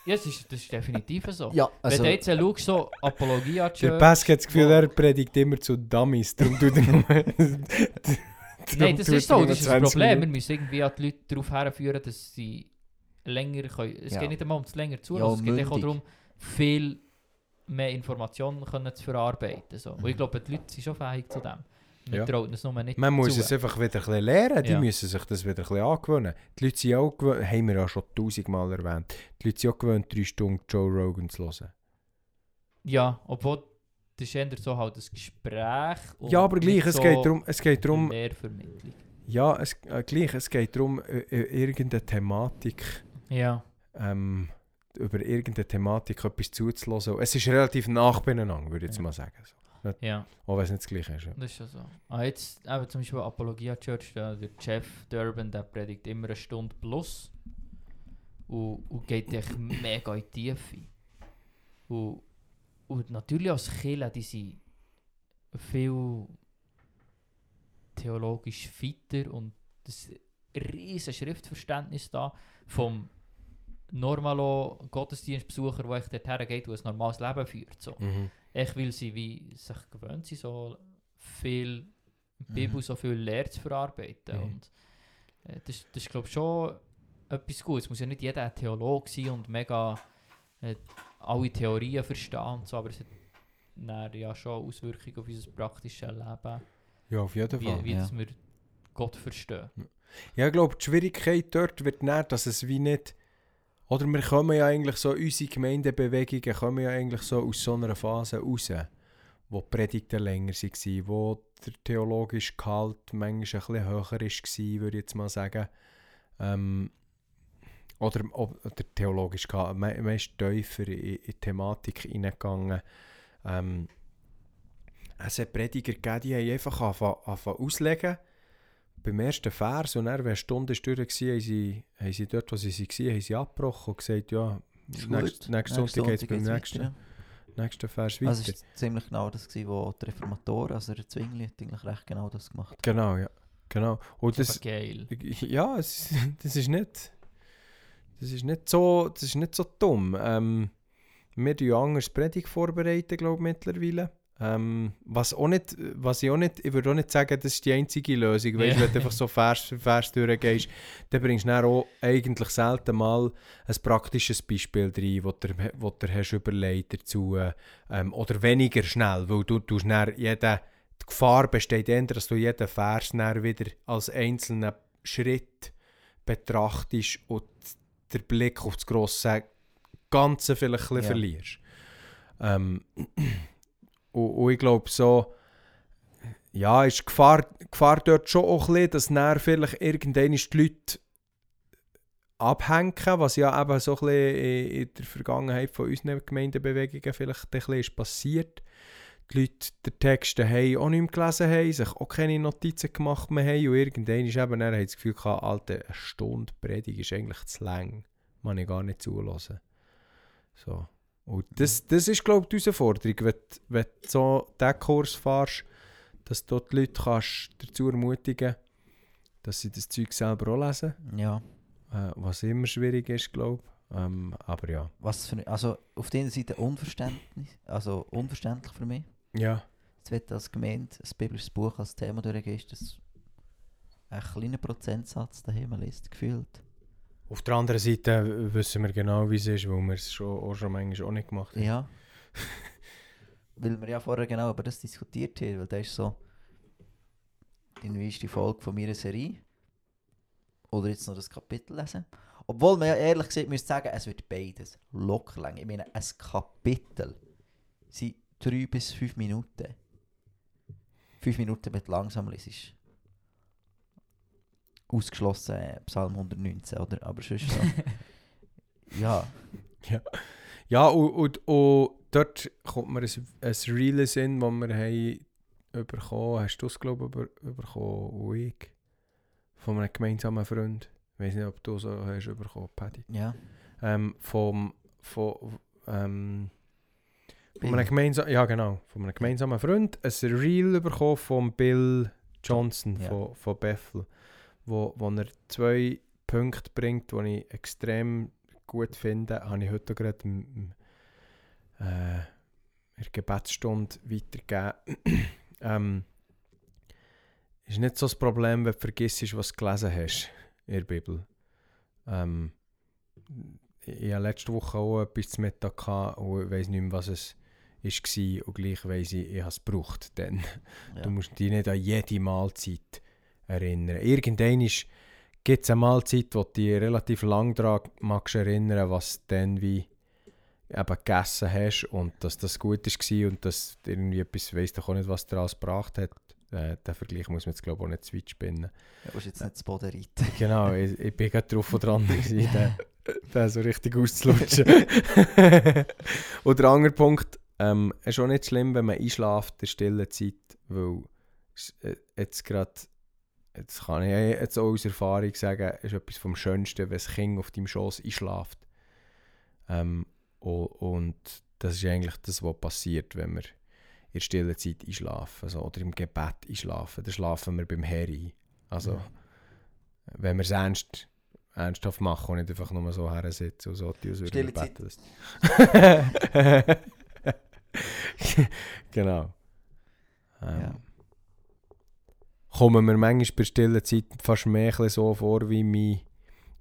ja, das, ist, das ist definitiv so. Ja, also... Wenn du jetzt schaust, so Apologia Der Church... Pask hat das Gefühl, er predigt immer zu Dummies. Darum tut er nur... [LAUGHS] Nein, das ist so, das ist das 20 Problem. Wir müssen irgendwie die Leute darauf herführen, dass sie länger können. Es Ja. geht nicht einmal um das länger zu, Ja, es geht auch darum, viel mehr Informationen können zu verarbeiten. So. Und ich glaube, die Leute sind schon fähig zu dem. Man Ja. traut es nur nicht Man muss zu. es einfach wieder ein bisschen lernen. Die Ja. müssen sich das wieder ein bisschen angewöhnen. Die Leute sind auch gewöhnt, haben wir ja schon tausendmal erwähnt, die Leute sind auch gewöhnt, drei Stunden Joe Rogan zu hören. Ja, obwohl das ist eher so halt ein Gespräch ja, aber gleich, es so geht darum, es geht darum, ja, es, äh, gleich, es geht darum, äh, äh, irgendeine Thematik, Ja. ähm, über irgendeine Thematik etwas zuzulassen. Es ist relativ nah beieinander, würde ich jetzt Ja. mal sagen. So. Ja, Auch wenn es nicht das Gleiche ist. Ja. das ist ja so. Ah, jetzt eben zum Beispiel Apologia Church, da, der Jeff Durbin, der predigt immer eine Stunde plus und, und geht echt mega in die Tiefe. Und, und natürlich als Kirche, die sind viel theologisch fitter und das riesen Schriftverständnis da vom normalo Gottesdienstbesucher, der echt dorthin geht und ein normales Leben führt. So. Mhm. Ich will sie wie sich gewöhnt sind, so viel Bibel, Mhm. so viel Lehre zu verarbeiten. Mhm. Und äh, das, das ist glaube ich schon etwas Gutes. Es muss ja nicht jeder Theologe sein und mega äh, alle Theorien verstehen und so, aber es hat dann ja schon Auswirkungen auf unser praktisches Leben, Ja, auf jeden Fall. wie, wie ja. wir Gott verstehen. Ja, ich glaube, die Schwierigkeit dort wird nicht, dass es wie nicht. Oder wir kommen ja eigentlich so, unsere Gemeindebewegungen kommen ja eigentlich so aus so einer Phase raus, wo die Predigten länger waren, wo der theologische Gehalt manchmal ein bisschen höher war, würde ich jetzt mal sagen. Ähm, oder der theologische Gehalt, me meist tiefer in, in die Thematik hineingegangen. Ähm, es hat Prediger gegeben, die haben einfach angefangen auslegen beim ersten Vers und dann, wenn eine Stunde durch war, haben sie, haben sie dort, wo sie waren, haben sie abgebrochen und gesagt, ja, nächst, Sonntag geht es beim nächsten, weiter, nächsten Vers ja. weiter. Also es war ziemlich genau das, gewesen, wo die Reformatoren, also der Zwingli, hat eigentlich recht genau das gemacht. genau, ja. Genau. Und Das das, ist geil. [LAUGHS] ja, es, [LAUGHS] das ist nicht, das ist nicht so, das ist nicht so dumm. Ähm, wir tun anders Predigt vorbereiten, glaube ich, mittlerweile. Ähm, was, auch nicht, was ich auch nicht, ich würde auch nicht sagen, das ist die einzige Lösung. Weißt, Ja. Wenn du einfach so Vers für [LAUGHS] Vers durchgehst, dann bringst du dann auch eigentlich selten mal ein praktisches Beispiel rein, das du, wo du hast überlegt dazu. Ähm, oder weniger schnell, weil du tust dann jeden, die Gefahr besteht eher, dass du jeden Vers dann wieder als einzelnen Schritt betrachtest und den Blick auf das grosse Ganze vielleicht ein bisschen Ja. verlierst. Ähm, und, und ich glaube so, ja, ist die Gefahr, Gefahr dort schon auch ein bisschen, dass dann vielleicht irgendwann die Leute abhängen, was ja eben so ein bisschen in, der Vergangenheit von unseren Gemeindebewegungen vielleicht ein bisschen passiert. Die Leute den Text haben auch nicht mehr gelesen haben, sich auch keine Notizen gemacht mehr haben und irgendwann ist eben, haben sie das Gefühl gehabt, eine Stunde Predigt ist eigentlich zu lang. Man ich gar nicht zulassen. So. Und das, das ist, glaube ich, die Herausforderung, wenn, du- wenn du so diesen Kurs fährst, dass du die Leute kannst dazu ermutigen dass sie das Zeug selber auch lesen, Ja. äh, was immer schwierig ist, glaube ich. Ähm, aber ja. Was für, also auf der einen Seite Unverständnis, also unverständlich für mich. Ja, Jetzt wird als Gemeinde ein biblisches Buch als Thema durchgehst, das ein kleiner Prozentsatz daheim liest, gefühlt. Auf der anderen Seite wissen wir genau, wie es ist, weil wir es schon, auch schon manchmal auch nicht gemacht haben. Ja. [LAUGHS] weil wir ja vorher genau über das diskutiert haben, weil das ist so die neueste Folge von meiner Serie. Oder jetzt noch das Kapitel lesen. Obwohl man ja ehrlich gesagt müsste sagen, es wird beides locker lang. Ich meine, ein Kapitel sind drei bis fünf Minuten. Fünf Minuten, wenn du langsam liest. Ausgeschlossen äh, Psalm 119, oder? Aber sonst so. [LAUGHS] ja, Ja, und, und, und dort kommt mir ein, ein den Sinn, das wir haben bekommen Hast du es, glaube ich, bekommen? Ich. Von einem gemeinsamen Freund. Ich weiß nicht, ob du so hast bekommen, Paddy. ja. Ähm, vom, von, ähm, von einem gemeinsamen, ja genau, von einem gemeinsamen Freund ein Reel bekommen von Bill Johnson Ja. von, von Bethel, wo, wo er zwei Punkte bringt, die ich extrem gut finde, habe ich heute gerade im, im, äh, in der Gebetsstunde weitergegeben. [CLEARS THROAT] ähm, ist nicht so das Problem, wenn du vergisst, was du gelesen hast in der Bibel. Ähm, ich hatte letzte Woche auch etwas zu Mittag gehabt und ich weiss nicht mehr, was es war und gleich weiss ich, ich habe es gebraucht. Denn ja. du musst dich nicht an jede Mahlzeit erinnern. Irgendwann gibt es eine Mahlzeit, wo du dich relativ lang daran magst erinnern, was du dann wie eben gegessen hast und dass das gut war und dass irgendwie etwas weiss doch auch nicht, was dir alles gebracht hat. Äh, den Vergleich muss man jetzt glaube ich auch nicht zu weit spinnen. Du musst jetzt nicht das Boden reiten. [LAUGHS] Genau, ich, ich bin gerade drauf und dran, [LAUGHS] gewesen, den, den so richtig auszulutschen. [LAUGHS] und der andere Punkt, Ähm, es ist auch nicht schlimm, wenn man einschläft in der stillen Zeit, weil äh, jetzt gerade, jetzt kann ich jetzt auch aus Erfahrung sagen, ist etwas vom Schönsten, wenn das Kind auf deinem Schoß einschläft. Ähm, und, das ist eigentlich das, was passiert, wenn wir in der stillen Zeit einschlafen also, oder im Gebet einschlafen. Dann schlafen wir beim Herr ein. Also, Ja. wenn wir es ernst, ernsthaft machen und nicht einfach nur so her sitzen und so als würden Stille Zeit. [LAUGHS] genau. Ähm, Ja. Kommen mir manchmal bei stiller Zeit fast mehr so vor wie mein,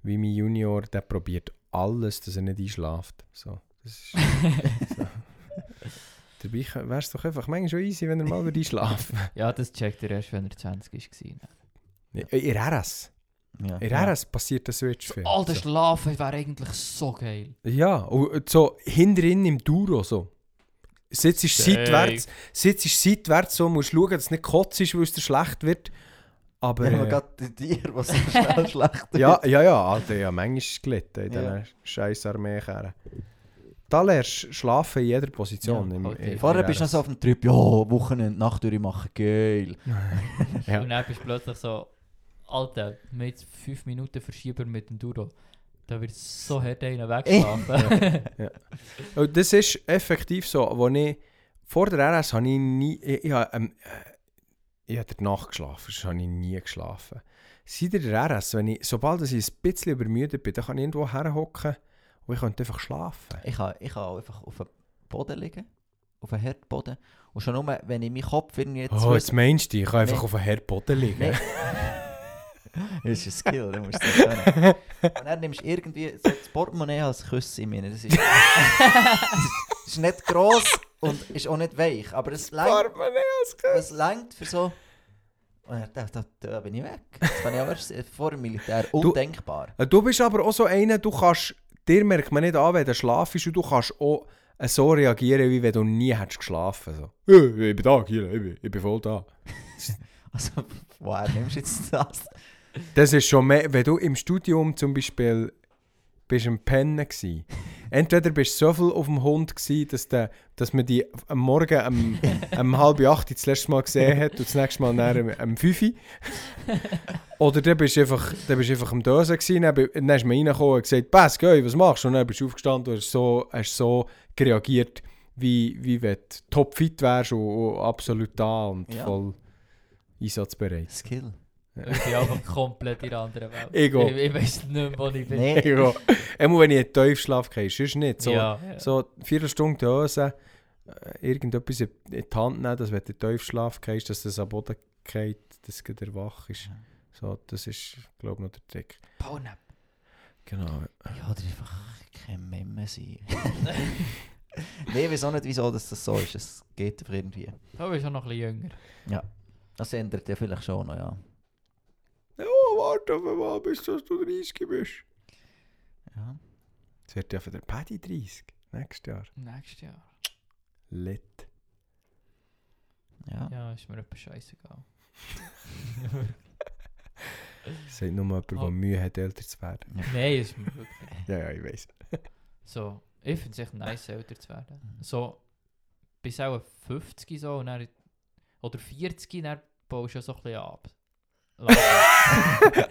wie mein Junior, der probiert alles, dass er nicht einschläft. So, das ist, [LAUGHS] so. Dabei wäre es doch einfach manchmal schon easy, wenn er mal würde einschlafen [LAUGHS] Ja, das checkt er erst, wenn er 20 war. würde. In RS. Ja. In RS passiert der Switch viel. Alter, so. Schlafen wäre eigentlich so geil. Ja, und so hinterin im Duro so. Sitzt ist seitwärts, sitzt ist seitwärts so, musst schauen, dass es nicht kotzt ist, weil es dir schlecht wird. Aber Ja, äh, gerade Tiere, was so schnell [LAUGHS] schlecht ja, ja, ja, Alter, ja, manchmal gelitten in Ja. diesen scheiß Armeekehren. Da lernst du schlafen in jeder Position. Ja, im, halt im, Vorher bist du noch so auf dem Trip, ja, Wochenende, Nacht machen, geil. [LAUGHS] Ja. Und dann bist du plötzlich so, Alter, wir jetzt 5 Minuten verschieben mit dem Duro. Da wird so [LAUGHS] hart einer wegschlafen. Und [LAUGHS] das ist effektiv so, wo ich vor der RS habe ich nie, ich, ich, ähm, äh, ich habe Nacht geschlafen, sonst habe ich nie geschlafen. Seit der RS, wenn ich, sobald ich ein bisschen übermüdet bin, dann kann ich irgendwo herhocken und ich könnte einfach schlafen. Ich kann, ich kann einfach auf dem Boden liegen, auf dem Herdboden. Und schon nur, wenn ich meinen Kopf irgendwie jetzt... Oh, jetzt meinst du, ich kann einfach auf einem Herdboden liegen. [LAUGHS] [LAUGHS] Das ist ein Skill, du musst es nicht können. Und dann nimmst du irgendwie so das Portemonnaie als Küsse in mir. Das ist, [LAUGHS] das ist nicht gross und ist auch nicht weich, aber es längt, Portemonnaie als Küsse. es längt für so... Und dann, da, da, bin ich weg. Das fand ich aber vor dem Militär undenkbar. Äh, Du bist aber auch so einer, du kannst, dir merkt man nicht an, wenn du schlafst und du kannst auch äh, so reagieren, wie wenn du nie hättest geschlafen. So. «Äh, Ich bin da, hier, ich bin, ich bin voll da. [LAUGHS] Also, woher nimmst du jetzt das? Das ist schon mehr, wenn du im Studium zum Beispiel bist am Pennen gsi. Entweder bist du so viel auf dem Hund gsi, dass, der, dass man die am Morgen um, um halb acht das letzte Mal gesehen hat und das nächste Mal nach um, um fünf. Oder dann bist du einfach, dann bist du einfach am Dösen gsi, dann, dann ist man reingekommen und gesagt, «Pass, geh, was machst du?» Und dann bist du aufgestanden und hast so, hast so reagiert, wie, wie wenn du topfit wärst und, und absolut da und Ja. voll einsatzbereit. Skill. Ich bin einfach komplett in einer anderen Welt. Ich auch. Ich, ich weiß nicht mehr, wo ich bin. Nee, Ja. Einmal wenn ich in den Tiefschlaf gehe, sonst nicht. So, ja, ja. so eine Viertelstunde Dose, äh, irgendetwas in die Hand nehmen, dass wenn du in den Tiefschlaf gehst, dass das am Boden geht, dass du wieder wach ist. So, das ist, glaube ich, noch der Trick. Powernap. Genau. Ja, oder einfach kein Memme sein. nee, ich weiß auch nicht, wieso das, das so ist. Es geht einfach irgendwie. Du bist auch noch ein bisschen jünger. Das ändert ja vielleicht schon noch, ja. Ja, warte auf mal, bis du 30 bist. ja. Jetzt wird ja für den Paddy 30. Nächstes Jahr. Nächstes Jahr. Lit. Ja. Ja, ist mir etwas scheißegal. Sagt [LAUGHS] nur jemand, der Oh. Mühe hat, älter zu werden. [LAUGHS] Nein, ist mir wirklich. [LAUGHS] Ja, ja, ich weiß. So, ich finde es echt nice, älter zu werden. So, bis auch 50 so und dann, oder 40, dann baust du ja so ein bisschen ab.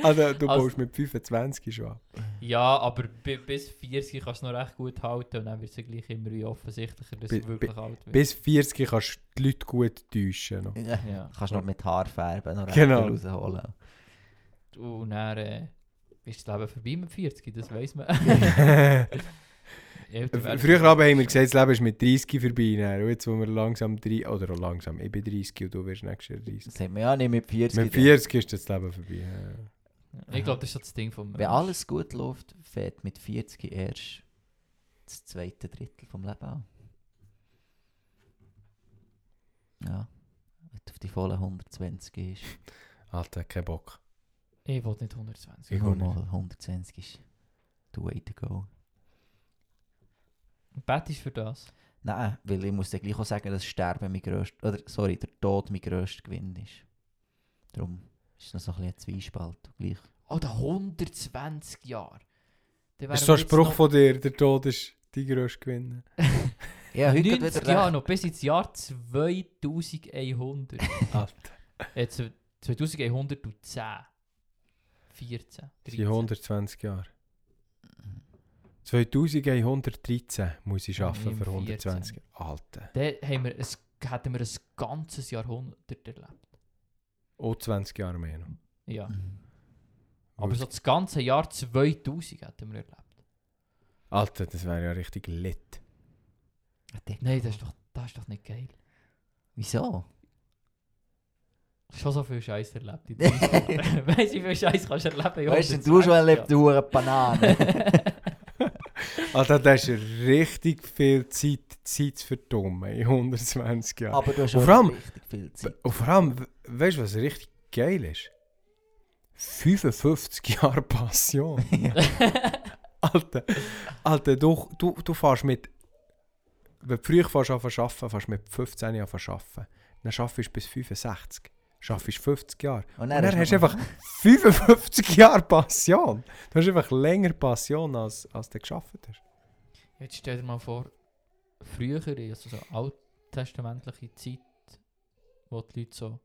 Also, du Also- baust mit 25 schon ab. ja, aber bi bis 40 kannst du noch recht gut halten und dann wird es ja gleich immer wie offensichtlicher, dass du wirklich alt wirst. Bis 40 kannst du die Leute gut täuschen. Noch. ja. Ja. Kannst noch mit Haar färben, noch Genau. Rausholen. Und dann äh, ist das Leben vorbei mit 40, das weiß man. [LAUGHS] [LAUGHS] Älter Früher aber haben wir gesagt, das Leben ist mit 30 vorbei. Dann. Und jetzt, wo wir langsam 30, oder auch langsam, ich bin 30 und du wirst nächstes Jahr 30. Das sagt man ja nicht mit 40. Mit 40 ist das Leben vorbei. Ja. Ich glaube, das ist das Ding vom Wenn alles gut läuft, fährt mit 40 erst das zweite Drittel vom Leben an. Ja. Wenn du auf die vollen 120 gehst. Alter, kein Bock. Ich wollte nicht 120. Ich nicht. mal 120 ist the way to go. Bett ist für das. Nein, weil ich muss dir gleich auch sagen, dass Sterben mein grösster, oder sorry, der Tod mein grösster Gewinn ist. Darum ist es noch so ein bisschen ein Zwiespalt. Gleich. Oder 120 Jahre. Dann Ist so ein jetzt Spruch noch- von dir, der Tod ist die grösste Gewinner. [LAUGHS] Ja, heute geht 90 wieder Jahre noch, bis ins Jahr 2100. [LAUGHS] Alter. zw- 2110. 14. Das sind 120 Jahre. 2113 muss ich arbeiten für 120 Alter. Dann haben wir ein, hätten wir ein ganzes Jahrhundert erlebt. Auch 20 Jahre mehr noch. Ja. Mhm. Aber so das ganze Jahr 2000 hätten wir erlebt. Alter, das wäre ja richtig lit. Nein, das ist doch, das ist doch nicht geil. Wieso? Schon so viel Scheiß erlebt in 30 Jahren. Weißt du, wie viel Scheiß kannst du erleben? Weißt du, du schon 120 erlebt, du hure [LAUGHS] Banane. Alter, das ist richtig viel Zeit, Zeit zu verdummen in 120 Jahren. Aber du hast vor allem- richtig viel Zeit. Und vor allem, we- weißt du, was richtig geil ist? 55 Jahre Passion. [LAUGHS] Alter, Alter du, du, du fährst mit. Wenn du früher fährst an arbeiten, fährst du mit 15 Jahren arbeiten. Dann arbeitest du bis 65. Arbeitest 50 Jahre. Und Und dann hast du einfach 55 Jahre Passion. Du hast einfach länger Passion, als, als du geschafft hast. Jetzt stell dir mal vor, früher, also so alttestamentliche Zeit, wo die Leute so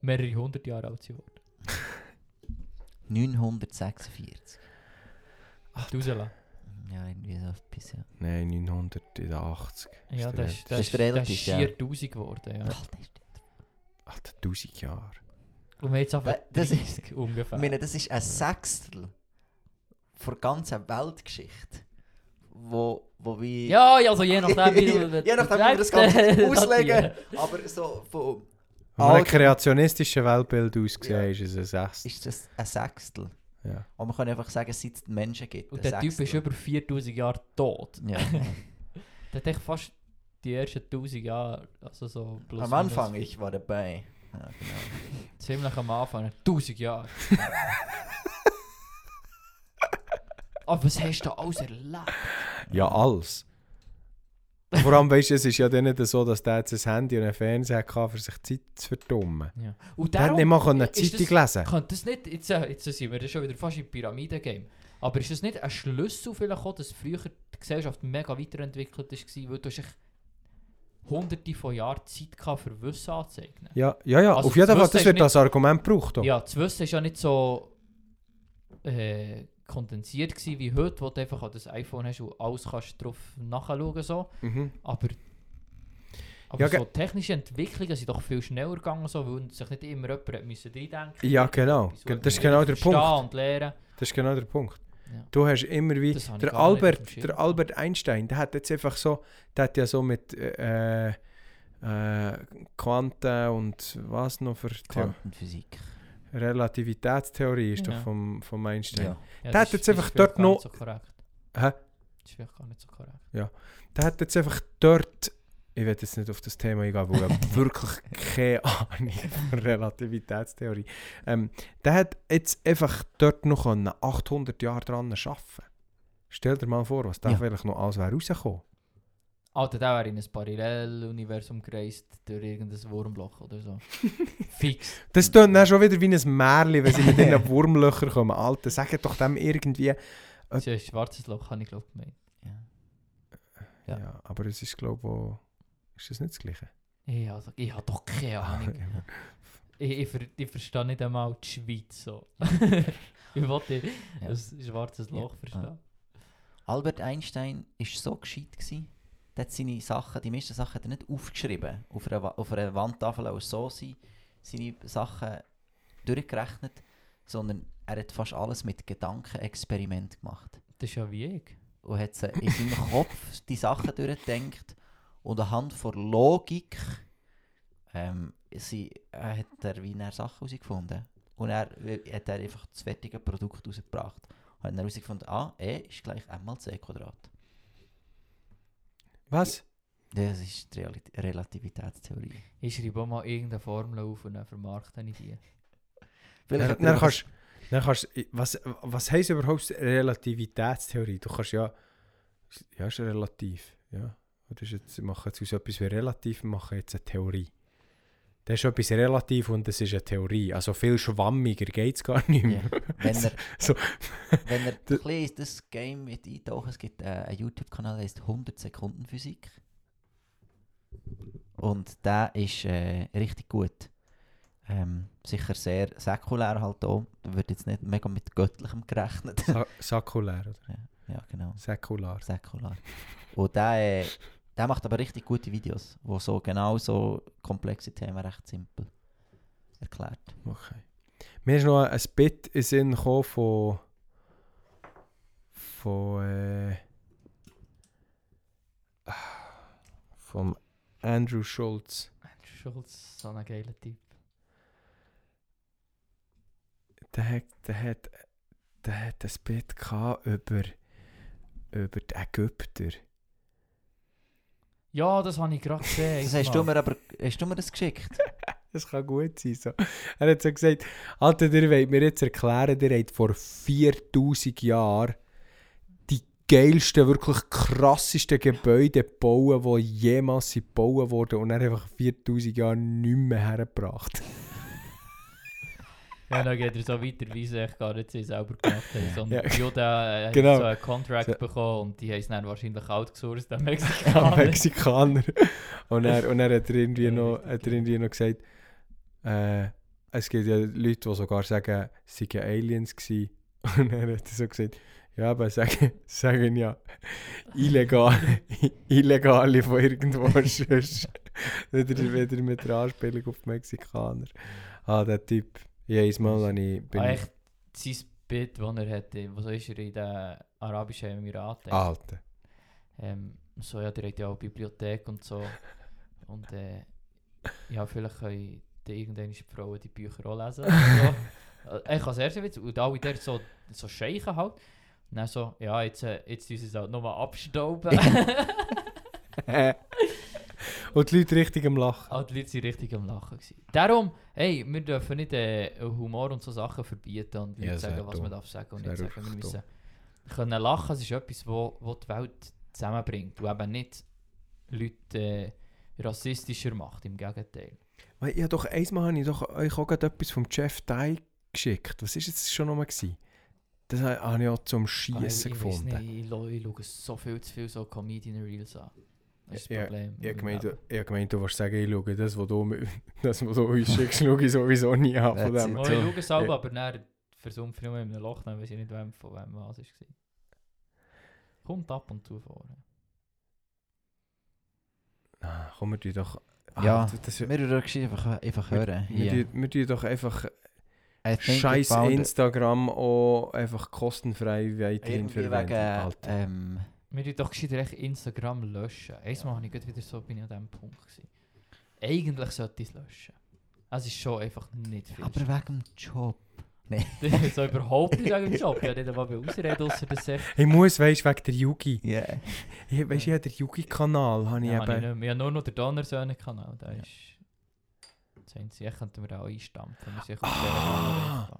mehrere hundert Jahre alt sind worden. 946. Rauslassen. Ja, irgendwie so etwas, ja. Nein, 980. Ja, das ist, Das das ist das ist ja. 4000 geworden. Ja. Alter, ist Alter, 1000 Jahre. Und wir haben jetzt einfach Äh, das ist- 30 ungefähr. Ich meine, das ist ein Sechstel von der ganzen Weltgeschichte. Wie. ja, ja, also je [LAUGHS] nachdem, wie du Je nachdem, wie wir das Ganze [LAUGHS] auslegen. Aber so von. Wenn man ein kreationistisches Weltbild ausgesehen Ja. ist es ein Sechs. Ist das ein Sechstel? Ja. Und man kann einfach sagen, seit es Menschen gibt. Und der Typ ist Sechstel. über 4000 Jahre tot. Ja. [LAUGHS] Der hat echt fast die ersten 1000 Jahre, also so plus Am Anfang, ich war dabei. Ja, genau. Ziemlich am Anfang, 1000 Jahre. Aber was hast du alles erlebt? ja, alles. Vor allem, weißt du, es ist ja dann nicht so, dass der jetzt ein Handy und einen Fernseher hatte, für sich Zeit zu verdummen. Ja. Und Der hat nicht mal eine ist Zeitung das- lesen. Könnte das nicht, jetzt, äh, jetzt sind wir schon wieder fast im Pyramidengame, aber ist das nicht ein Schlüssel vielleicht auch, dass früher die Gesellschaft mega weiterentwickelt war, weil du hast hunderte von Jahren Zeit gehabt, für Wissen anzueignen? Ja, ja, ja. Also auf jeden das Fall, das ist wird als Argument gebraucht. auch. Ja, das Wissen war ja nicht so äh, kondensiert gewesen wie heute, wo du einfach an das iPhone hast und alles kannst drauf nachschauen so. Mhm. Aber, aber Ja, so technische Entwicklungen sind doch viel schneller gegangen, so, weil sich nicht immer jemand müssen reindenken Ja, genau. Was Das ist genau der Punkt. Das ist genau der Punkt. Ja. Du hast immer wie... Der Albert, der Albert Einstein, der hat jetzt einfach so... Der hat ja so mit... Äh, äh, Quanten und was noch für... Quantenphysik. Relativitätstheorie ist Ja. doch vom, vom Einstein. Ja. Ja, der hat jetzt das einfach dort gar noch- nicht So korrekt. Hä? Das ist vielleicht gar nicht so korrekt. Der hat jetzt einfach dort, ich will jetzt nicht auf das Thema eingehen, weil ich [LAUGHS] wirklich keine Ahnung von Relativitätstheorie. Ähm, der hat jetzt einfach dort noch können 800 Jahre dran arbeiten. Stell dir mal vor, was da Ja. vielleicht noch alles wäre rausgekommen. Alter, der wäre in ein Paralleluniversum gereist durch irgendein Wurmloch oder so. [LAUGHS] Fix. Das tönt dann schon wieder wie ein Märchen, wenn sie mit diesen Wurmlöchern kommen. Alter, sag doch dem irgendwie... Das ist ein schwarzes Loch, habe ich glaube gemeint. Ja, Ja. aber es ist glaube ich... Ist das nicht das Gleiche? Ich, also, ich habe doch keine Ahnung. Ich, ich, ver, ich verstehe nicht einmal die Schweiz so. ich wollte Ja. ein schwarzes Ja. Loch verstehen. Albert Einstein war so gescheit. Gewesen, der hat seine Sachen, die meisten Sachen hat er nicht aufgeschrieben. Auf einer, auf einer Wandtafel auch so sein, seine Sachen durchgerechnet, sondern er hat fast alles mit Gedankenexperiment gemacht. Das ist ja wie ich. Und hat in seinem [LAUGHS] Kopf die Sachen durchgedacht und anhand von Logik ähm, sie, äh, hat er wie er Sachen herausgefunden. Und er äh, hat er einfach das fertige Produkt rausgebracht. Und hat dann herausgefunden, A, E ist gleich M mal C Quadrat. Was? Das ist die Relativitätstheorie. Ich schreibe auch mal irgendeine Formel auf und dann vermarkte ich die. Dann, er dann einfach- kannst, dann kannst, was, was heisst überhaupt Relativitätstheorie? Du kannst ja, ja, ist relativ, ja. Das ist jetzt, machen jetzt aus etwas wie relativ, machen jetzt eine Theorie. Das ist etwas relativ und das ist eine Theorie. Also viel schwammiger geht es gar nicht mehr. Ja. Wenn er, [LAUGHS] So. wenn er [LAUGHS] ein bisschen das Game mit eintauchen, es gibt äh, einen YouTube-Kanal, der heißt 100 Sekunden Physik. Und der ist äh, richtig gut. Ähm, sicher sehr säkulär halt auch. Da wird jetzt nicht mega mit Göttlichem gerechnet. Sa sakulär, oder? ja, genau. Säkular. Säkular. Und der, äh, der macht aber richtig gute Videos, wo so genau so komplexe Themen recht simpel erklärt. Okay. Mir ist noch ein Bit in den Sinn gekommen von. von. Äh, vom Andrew Schulz. Andrew Schulz, so ein geiler Typ. Der hat, der hat, der hat ein Bit gehabt über. über die Ägypter. Ja, das habe ich gerade gesehen. Das hast du mir aber hast du mir das geschickt? [LAUGHS] Das kann gut sein. So. Er hat so gesagt, Alter, ihr wollt mir jetzt erklären, ihr habt vor 4000 Jahren die geilsten, wirklich krassesten Gebäude bauen, die jemals gebaut wurden und er einfach 4000 Jahre nicht mehr hergebracht. Ja, dann geht er so weiter, wie sie gar nicht sie selber gemacht haben. Sondern Ja. Genau. hat so einen Contract So. bekommen und die haben es dann wahrscheinlich outgesourced an Mexikaner. Mexikaner. Und [LAUGHS] er, und er hat er irgendwie noch, hat er irgendwie noch gesagt, äh, es gibt ja Leute, die sogar sagen, es seien Aliens gewesen. [LAUGHS] Und [LAUGHS] er hat so gesagt, ja, aber sagen, sagen ja, illegale, illegale von irgendwo sonst. wieder, wieder mit der Anspielung auf die Mexikaner. Ah, der Typ. Jedes Mal, wenn ich bin... Ah, echt, sein Bit, das er hatte, wo so ist er in den Arabischen Emiraten. Alter. Ähm, so, ja, der hat ja auch Bibliothek und so. [LAUGHS] Und äh, ja, vielleicht können die irgendwelche Frauen die Bücher auch lesen. [LAUGHS] so. Äh, Ich kann es erst witzig. Und alle dort so, so scheichen halt. Und dann so, ja, jetzt, äh, jetzt sie es halt nochmal abstauben. [LAUGHS] Und die Leute richtig am Lachen. Auch die Leute waren richtig am Lachen. Gewesen. Darum, hey, wir dürfen nicht äh, Humor und so Sachen verbieten und nicht Ja, sagen, was man darf sagen und nicht sagen. Wir müssen können lachen, es ist etwas, wo, wo die Welt zusammenbringt und eben nicht Leute äh, rassistischer macht, im Gegenteil. Weil Ja, doch, einmal habe ich doch euch auch gerade etwas vom Jeff Dye geschickt. Was war jetzt schon nochmal? gewesen? Das ha- habe ich auch zum Ah, ich, Schießen ich, weiss gefunden. nicht, ich, ich schaue so viel zu viel so Comedian Reels an. Das ist das Ja, Problem. Ich gemeint, du- ich hab gemeint, du willst sagen, ich schaue das, was du, das, was du uns schickst, schaue ich sowieso nie an. Von dem. Oh, ich schaue es Ja. aber dann versumpfe ich nur in einem Loch, dann weiß ich nicht, wem, von wem was war. Kommt ab und zu vor. Ah, komm, wir tun doch... Ah, Ja, das- das, Wir würden das einfach, einfach hören. wir, Hier. tun- wir tun doch einfach scheiß. Instagram auch einfach kostenfrei weiterhin verwenden. wegen, Alter. ähm, Wir tun doch gescheiter echt Instagram löschen. Einmal habe ich gerade wieder so, bin ich an diesem Punkt gewesen. Eigentlich sollte ich es löschen. Es ist schon einfach nicht viel. aber wegen dem Job. Das [LAUGHS] ist so überhaupt nicht wegen dem Job. Ja, nicht einmal Ausreden, ausser dass ich... Ich muss, weißt du, wegen der Yugi. Ja. Ich, weißt du, ich habe den Yugi-Kanal. Habe ich Ja, habe ich eben... nicht mehr. Ich habe nur noch den Donnersöhne-Kanal. Ja. ist... Das einzige, ich könnte mir auch einstampfen. Wir sind auf Ah.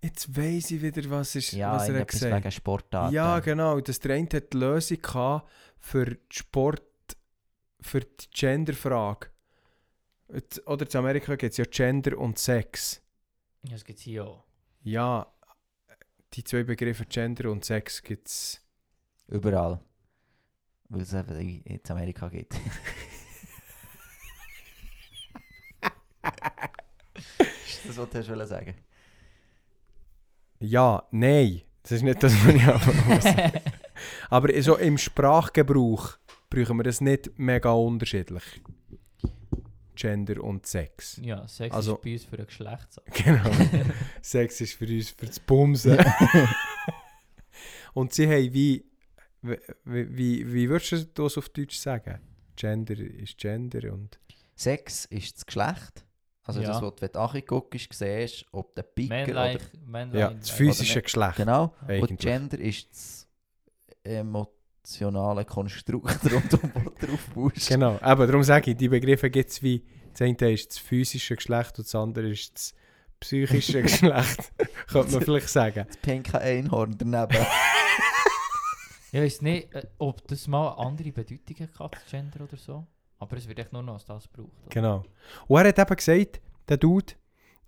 Jetzt weiss ich wieder, was, ist, Ja, was er hat gesagt wegen Sportarten. Ja, genau. Das eine hat die Lösung gehabt für die Sport, für die Genderfrage. Oder in Amerika gibt es ja Gender und Sex. Ja, das gibt es hier auch. Ja, die zwei Begriffe Gender und Sex gibt es. Überall. Weil es eben in Amerika geht. [LAUGHS] ist das, was du sagen Ja, nein. Das ist nicht das, was ich aber [LAUGHS] sagen. Aber so im Sprachgebrauch brauchen wir das nicht mega unterschiedlich. Gender und Sex. Ja, Sex Also- ist bei uns für ein Geschlecht. [LAUGHS] Genau. Sex ist für uns für das Bumsen. [LAUGHS] Und sie haben wie, wie, wie, wie würdest du das auf Deutsch sagen? Gender ist Gender und... Sex ist das Geschlecht. Also Ja. das, was du, wenn du anguckst, siehst, ob der Picker Männlein, oder... Männlein, Ja, das physische Geschlecht. Genau. Und Eigentlich. Gender ist das emotionale Konstrukt [LAUGHS] rundum, wo du drauf baust. Genau, aber darum sage ich, die Begriffe gibt es wie... Das eine ist das physische Geschlecht und das andere ist das psychische [LAUGHS] Geschlecht. Könnte man vielleicht sagen. Das pinke Einhorn daneben. [LAUGHS] Ich weiß nicht, äh, ob das mal andere Bedeutung hat, Gender oder so. Aber es wird echt nur noch als das gebraucht. oder? Genau. Und er hat eben gesagt, der Dude,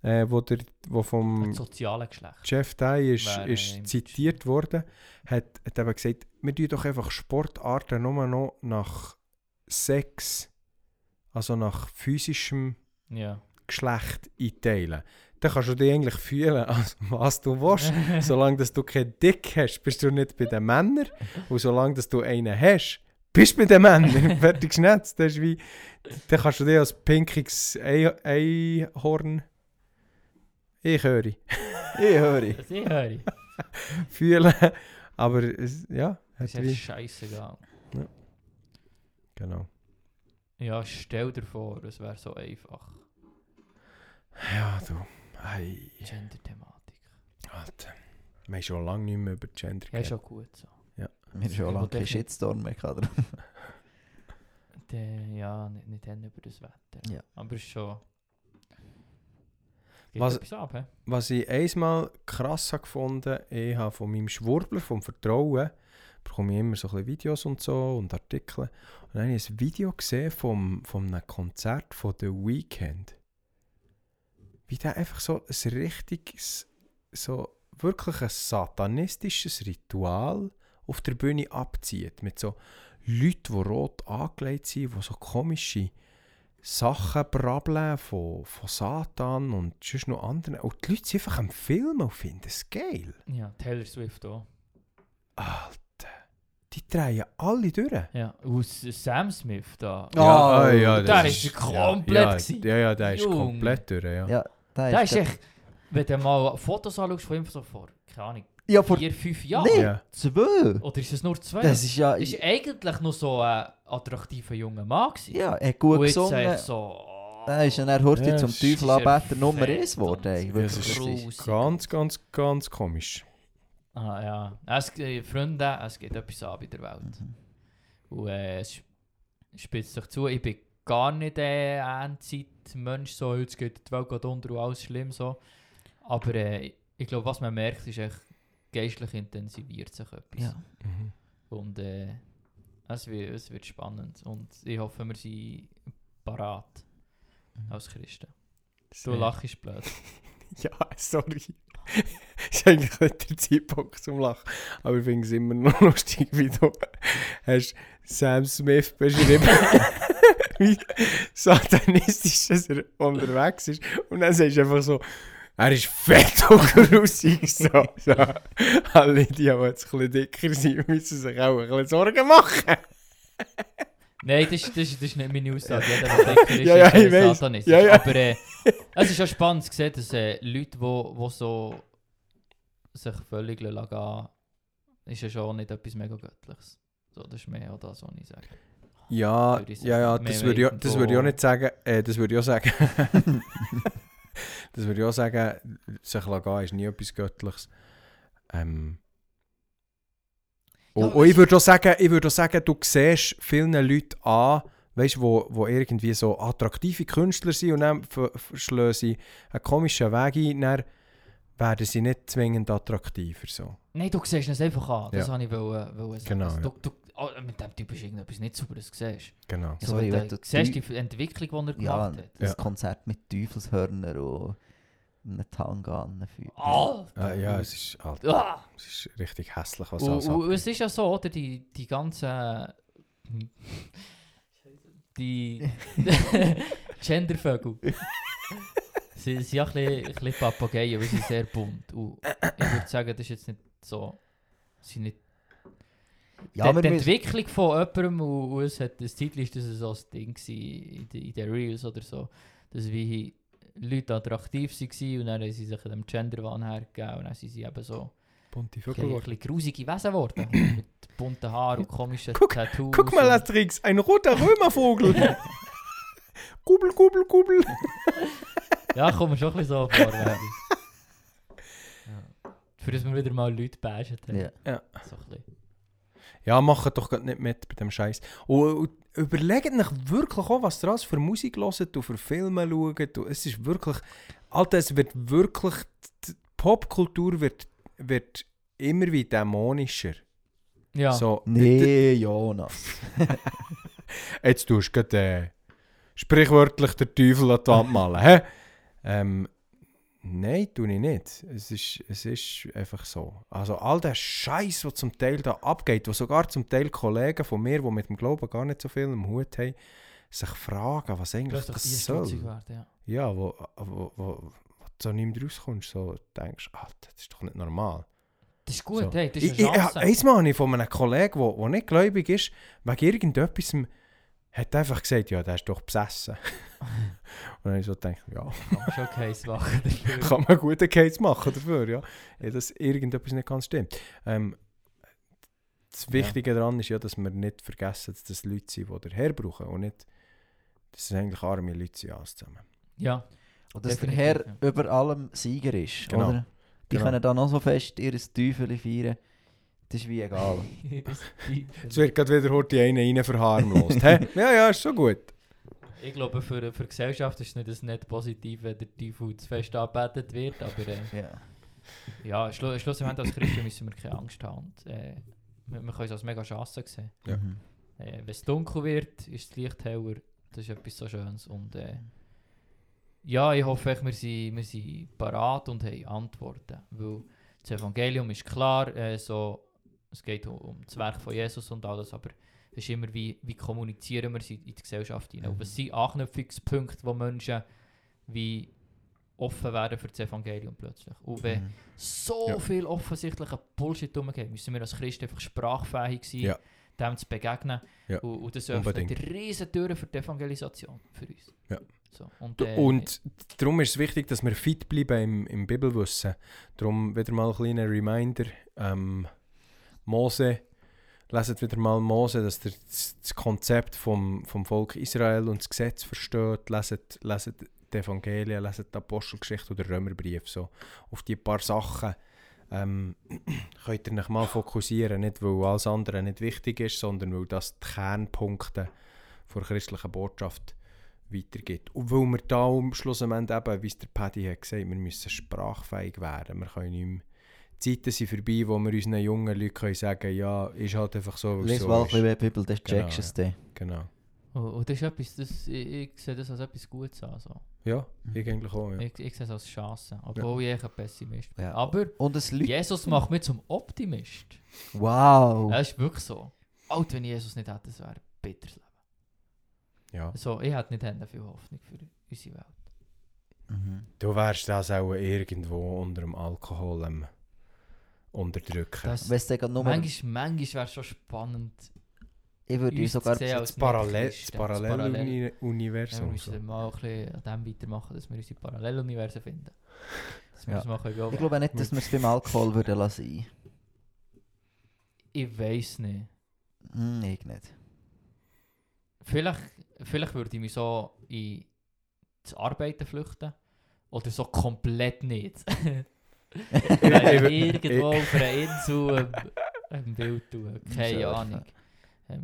äh, wo, der, wo vom soziale Geschlecht. Jeff Dye ist, Wäre, ist zitiert worden, hat, hat eben gesagt, wir tun doch einfach Sportarten nur noch nach Sex, also nach physischem Ja. Geschlecht einteilen. Dann kannst du dich eigentlich fühlen, was du willst. [LAUGHS] solange dass du keinen Dick hast, bist du nicht bei den Männern. Und solange dass du einen hast, bist bei den Männern. Fertig geschnetzt. Das ist wie, dann kannst du dich als pinkiges Ei- Einhorn ich höre, Ich höre. Das [LAUGHS] ich höre. [LAUGHS] fühlen. Aber es, ja, Das hat ist wie, scheißegal. genau. Ja, stell dir vor, es wäre so einfach. Ja, du. Hey, Gender-Thematik. Alter. Wir haben schon lange nicht mehr über Gender Ja, ist auch gut so. Wir haben schon lange keinen Shitstorm mehr gehabt. [LAUGHS] ja, nicht, nicht haben über das Wetter. Ja. Aber es ist schon. Geht Was- ab? Was ich einmal krass habe gefunden ich habe von meinem Schwurbler, vom Vertrauen, bekomme ich immer so ein Videos und so und Artikel. Und dann habe ich ein Video gesehen vom, von einem Konzert von The Weeknd. Wie der einfach so ein richtiges, so wirklich ein satanistisches Ritual auf der Bühne abzieht. Mit so Leuten, die rot angelegt sind, die so komische Sachen brabbeln von, von Satan und sonst noch anderen. Und die Leute sind einfach am Filmen und finden es geil. Ja, Taylor Swift auch. Alter, die drehen alle durch. Ja, aus Sam Smith da. Ja, ah, ja, der das ist komplett Ja, ja, ja, der ist komplett durch, ja. Ja, Der ist der- echt. Wenn du mal Fotos anschaust von ihm so vor, keine Ahnung, Ja, vor vier, fünf Jahren. Nee. Ja. zwei. Oder ist es nur zwei? Das ist ja... ist eigentlich noch so ein attraktiver junger Mann gewesen. Ja, er hat gut Und jetzt gesungen. echt so... Da ist er heute Ja, zum es Teufel ist anbeter Nummer erfett 1 geworden. ey. Wirklich, ist das ist- grusig. Ganz, ganz, ganz komisch. Ah ja. Es, äh, Freunde, es geht etwas an in der Welt. Mhm. Und äh, es spitzt sich zu. Ich bin gar nicht äh, ein Endzeitmensch, so jetzt geht die Welt geht unter und alles schlimm so. Aber äh, ich glaube, was man merkt, ist echt, geistlich intensiviert sich etwas. Ja. Mhm. Und äh, es, wird, es wird spannend. Und ich hoffe, wir sind parat Mhm. als Christen. Du Sehr- lachst blöd. [LAUGHS] Ja, sorry. [LAUGHS] ist eigentlich nicht der Zeitpunkt zum Lachen. Aber ich finde es immer noch [LAUGHS] lustig, wie du hast Sam Smith beschrieben wie satanistisch dass er unterwegs ist. Und dann sagst du einfach so, er ist fett und grusig. So, so. Alle, die, die jetzt ein bisschen dicker sind, müssen sich auch ein bisschen Sorgen machen. Nein, das, ist- das, das ist nicht meine Aussage. Jeder, der dicker ist, Ja, ja, ist ich weiss. satanistisch. Ja, ja. Aber äh, es ist ja spannend zu sehen, dass äh, Leute, die wo, wo so sich völlig lassen, ist ja schon nicht etwas mega Göttliches. So, das ist mehr das, was ich sage. Ja, ja, ja, das würde ich, das würde ich auch nicht sagen. Äh, das würde ich auch sagen. [LAUGHS] das würde ich auch sagen, sich gehen ist nie etwas Göttliches. Ähm, Ja, und, und ich würde auch sagen, ich würde auch sagen, du siehst vielen Leuten an, weißt, wo, wo irgendwie so attraktive Künstler sind und dann verschlagen sie einen komischen Weg ein, dann werden sie nicht zwingend attraktiver. So. Nein, du siehst es einfach an. Das Ja. wollte ich wollen, wollen sagen. Genau, Also, ja. du, du, oh, mit dem Typ ist irgendetwas nicht super, das siehst. Genau. Ja, So, sorry, du wenn du siehst die- Entwicklung, die er Ja, gemacht hat. das Ja. Konzert mit Teufelshörnern und einem Tanga an den Füßen. Alter. Ah, ja, es ist, halt, Ah. es ist richtig hässlich, was alles und es ist ja so, oder? Die, die ganzen. [LAUGHS] Die. [LAUGHS] Gendervögel. sie sind ja ein bisschen, ein bisschen Papageien, weil sie sind sehr bunt. Und ich würde sagen, das ist jetzt nicht so. Sie sind nicht Ja, die, die Entwicklung von jemandem, es hat das Zeitlich ist das so ein Ding in, den- in den Reels oder so, dass wie Leute attraktiv waren und dann haben sie sich dem Genderwahn hergegeben und dann sind sie eben so Bunte Vögel. ein bisschen grusige Wesen geworden. [CLEARS THROAT] mit bunten Haaren und komischen Guck- Tattoos. Guck mal, Asterix, ein roter Römervogel. [LAUGHS] Kubbel, kubbel, kubbel. [LAUGHS] Ja, kommen schon ein bisschen so vor. [LAUGHS] Ja. Für das wir wieder mal Leute bashen haben. Ja. So ein bisschen. Ja, macht doch grad nicht mit bei dem Scheiß. Und, und überlegt euch wirklich auch, was ihr alles für Musik hört und für Filme schaut. Und es ist wirklich, Alter, es wird wirklich, die Popkultur wird, wird immer wie dämonischer. Ja. So, Nee, Jonas. [LAUGHS] Jetzt tust du gerade, äh, sprichwörtlich den Teufel an die Wand malen, hä? Ähm, nein, tue ich nicht. Es ist, es ist einfach so. Also all der Scheiß, der zum Teil da abgeht, wo sogar zum Teil Kollegen von mir, die mit dem Glauben gar nicht so viel im Hut haben, sich fragen, was eigentlich das soll. werden, ja. Ja, wo, wo, wo, du so nicht rauskommst, so denkst, Alter, das ist doch nicht normal. Das ist gut, So. hey, das Ich, ist ich, eine Chance. einmal habe ich von einem Kollegen, der nicht gläubig ist, wegen irgendetwas, hat einfach gesagt, ja, der ist doch besessen. [LAUGHS] Und dann habe ich so gedacht, ja, Kann schon Case machen dafür. [LAUGHS] kann man guten Case machen dafür, ja. ja dass irgendetwas nicht ganz stimmt. Ähm, das Ja. Wichtige daran ist ja, dass wir nicht vergessen, dass das Leute sind, die den Herr brauchen und nicht, dass es eigentlich arme Leute sind, alles zusammen. Ja, Und dass der Herr ja. über allem Sieger ist, Genau. oder? Die Genau. können dann noch so fest ihr Teufel feiern. Das ist wie egal. [LAUGHS] Es wird gerade wieder heute eine rein verharmlost. Hä? [LAUGHS] Ja, ja, ist schon gut. ich glaube, für, für die Gesellschaft ist es nicht positiv, wenn der Teufel zu fest angebetet wird, aber äh, ja. ja, schlu schlussendlich als Christen müssen wir keine Angst haben. Und, äh, wir, wir können es als mega Chance sehen. Ja. Mhm. Äh, wenn es dunkel wird, ist das Licht heller. Das ist etwas so Schönes. Und äh, ja, ich hoffe, echt, wir sind, wir sind parat und haben Antworten. Weil das Evangelium ist klar, äh, so, es geht um, das Werk von Jesus und alles, aber es ist immer, wie, wie kommunizieren wir in die Gesellschaft hinein. Und was sind Anknüpfungspunkte, wo Menschen wie offen werden für das Evangelium plötzlich. Und wenn Mhm. so Ja. viel offensichtlicher Bullshit rumgeht, müssen wir als Christen einfach sprachfähig sein, Ja. dem zu begegnen. Ja, Und, und das öffnet unbedingt. riesen Türen für die Evangelisation für uns. Ja. So, und, äh, Und darum ist es wichtig, dass wir fit bleiben im, im Bibelwissen. Darum wieder mal ein kleiner Reminder. Ähm, Mose, leset wieder mal Mose, dass ihr das, Konzept vom, vom Volk Israel und das Gesetz versteht. Leset, leset die Evangelien, leset die Apostelgeschichte oder Römerbrief. So. Auf die paar Sachen ähm, [CLEARS THROAT] könnt ihr euch mal fokussieren. Nicht, weil alles andere nicht wichtig ist, sondern weil das die Kernpunkte der christlichen Botschaft weitergibt. Und weil wir da am Schluss am Ende eben, wie es der Paddy hat gesagt, wir müssen sprachfähig werden. Wir können nicht mehr Zeiten sind vorbei, wo wir unseren jungen Leuten können sagen ja, ist halt einfach so, es Lies so mal ein ist. bisschen mehr Bibel, dann Genau, checkst du es dann. Genau. und, und das ist etwas, das, ich, ich sehe das als etwas Gutes an. So. Ja, ich eigentlich auch, ja. Ich, ich sehe es als Chance, obwohl ich echt ein Pessimist bin. Ja. Aber. Jesus macht mich zum Optimist. Wow! Das ist wirklich so. Alt, wenn Jesus nicht hätte, das wäre ein bitteres Leben. ja. So, ich hätte nicht viel Hoffnung für unsere Welt. Mhm. Du wärst das auch irgendwo unter dem Alkohol am unterdrücken. Das, dann gerade nur... manchmal manchmal wäre es schon spannend, ich würde uns sogar... sehen als das Parallel, das Nicht-Christen. Das Parallel- Ja, wir Paralleluniversum. so. müssen mal ein bisschen an dem weitermachen, dass wir unsere Paralleluniversen finden. Dass wir Ja. das mal können. Ich glaube nicht, dass wir es beim Alkohol würden lassen. Ich weiß nicht. Hm, ich nicht. Vielleicht, vielleicht würde ich mich so in das Arbeiten flüchten. Oder so komplett nicht. [LAUGHS] Irgendwo auf einer Insel ein Bild tun. Keine. Ahnung.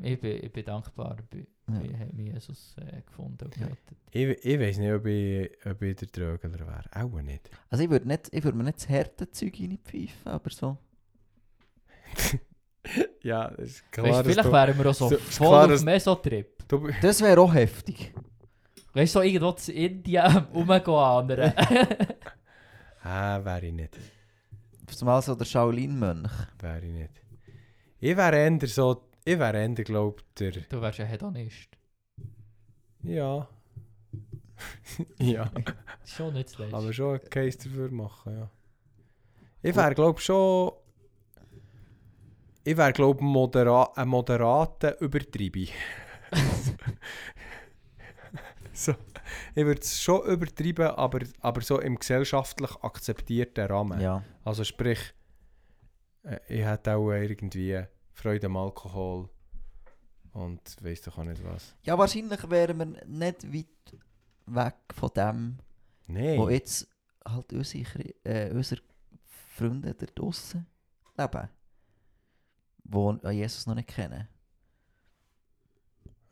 Ich, bin, ich bin dankbar, Ja. ich habe mich Jesus äh, gefunden und Ja. gerettet. Ich, ich weiß nicht, ob ich, ob ich der Trögler wäre. Auch nicht. Also ich würde nicht, ich würde mir nicht das harte Zeug reinpfeifen, aber so. Ja, das ist Weißt, vielleicht wären wir auch so so- voll klar, auf Mesotrip. Du, Das wäre auch heftig. Weißt du, so irgendwo zu Indien rumgehen anderen. [LAUGHS] ah, wäre ich nicht. Zumal so der Shaolin-Mönch. Wäre ich nicht. Ich wäre eher so, ich wäre eher, glaube der, du wärst ein Hedonist. ja. [LAUGHS] ja, schon nicht das aber schon einen Case dafür machen, ja. Ich wäre, glaube schon, ich wäre, glaube modera ein moderater Übertreiber. so, [LAUGHS] [LAUGHS] ich würde es schon übertreiben, aber, aber so im gesellschaftlich akzeptierten Rahmen. Ja. Also sprich, äh, ich hätte auch irgendwie Freude am Alkohol und weiss doch auch nicht was. Ja, wahrscheinlich wären wir nicht weit weg von dem, Nein. wo jetzt halt unsere, äh, unsere Freunde da draussen leben. Die Jesus noch nicht kennen.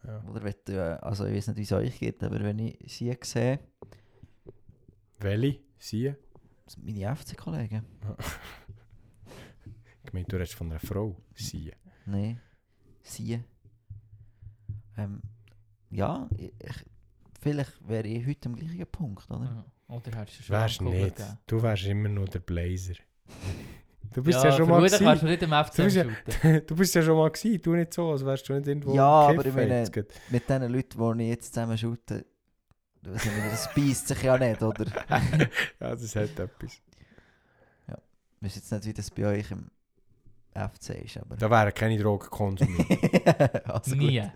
Ja. Oder wenn du, äh, also ich weiß nicht, wie es euch geht, aber wenn ich sie sehe, Welche? Sie? das sind meine FC-Kollegen. [LAUGHS] Ich meine, du redest von einer Frau. Sie. Nein. Sie. Ähm, ja, ich, ich- vielleicht wäre ich heute am gleichen Punkt, oder? Mhm. Oder hättest du schon Wärst nicht. gegeben? Du wärst immer nur der Blazer. [LAUGHS] Du bist ja, ja schon mal vermutlich wärst gewesen. du nicht im FC Du bist ja-. [LAUGHS] Du bist ja schon mal gewesen. Du nicht so, als wärst du nicht irgendwo Ja, aber ich meine-. Mit den Leuten, die ich jetzt zusammen shoote, das beißt sich ja nicht, oder? [LAUGHS] Ja, das hat etwas. Ich weiß jetzt nicht, wie das bei euch im FC ist, aber... Da wären keine Drogen konsumiert. [LAUGHS] also Nie.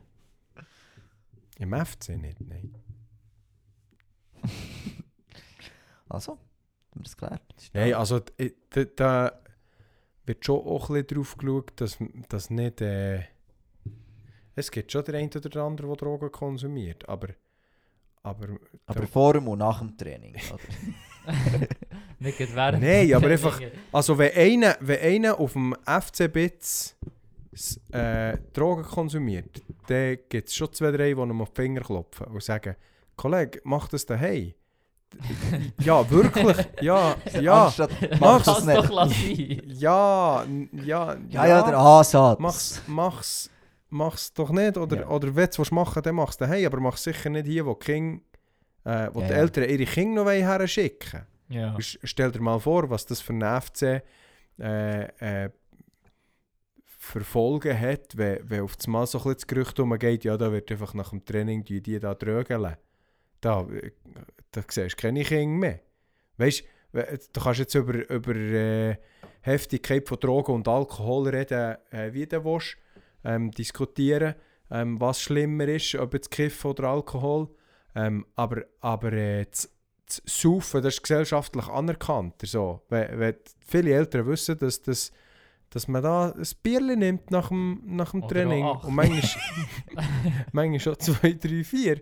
Im FC nicht, nein. Also, haben wir das geklärt? Nein, also da wird schon auch ein bisschen drauf geschaut, dass, dass nicht... Äh, es gibt schon den einen oder anderen, der Drogen konsumiert, aber... Aber... Aber vor dem und nach dem Training? Nicht während Nein, aber Training. einfach- Also wenn einer, wenn einer auf dem FC Bitz s- äh, Drogen konsumiert, dann gibt es schon zwei, drei, die ihm auf die Finger klopfen und sagen, Kollege, mach das daheim. Ja, wirklich, ja, [LAUGHS] ja, Anstatt, mach's Kann's nicht. doch ja, n- ja, ja, ja, der Ansatz. mach's, mach's, mach's doch nicht, oder, Ja. oder wenn du es machen dann mach's daheim, aber mach's sicher nicht hier, wo die, Kinder, äh, wo Ja, die ja. Eltern ihre Kinder noch her schicken Ja. St- Stell dir mal vor, was das für eine FC äh, äh, für Folgen hat, wenn, wenn auf einmal so ein bisschen das Gerücht umgeht, ja, da wird einfach nach dem Training die, die da drögeln. Da, äh, da siehst du keine Kinder mehr. Weißt du, kannst jetzt über, über äh, Heftigkeit von Drogen und Alkohol reden, äh, wie du willst, ähm, diskutieren, ähm, was schlimmer ist, ob jetzt Kiffen oder Alkohol. Ähm, aber aber äh, das, das Saufen, das ist gesellschaftlich anerkannt. So. Wenn, wenn viele Eltern wissen, dass, dass, dass man da ein Bierchen nimmt nach dem, nach dem Training und manchmal, [LAUGHS] manchmal schon zwei, drei, vier.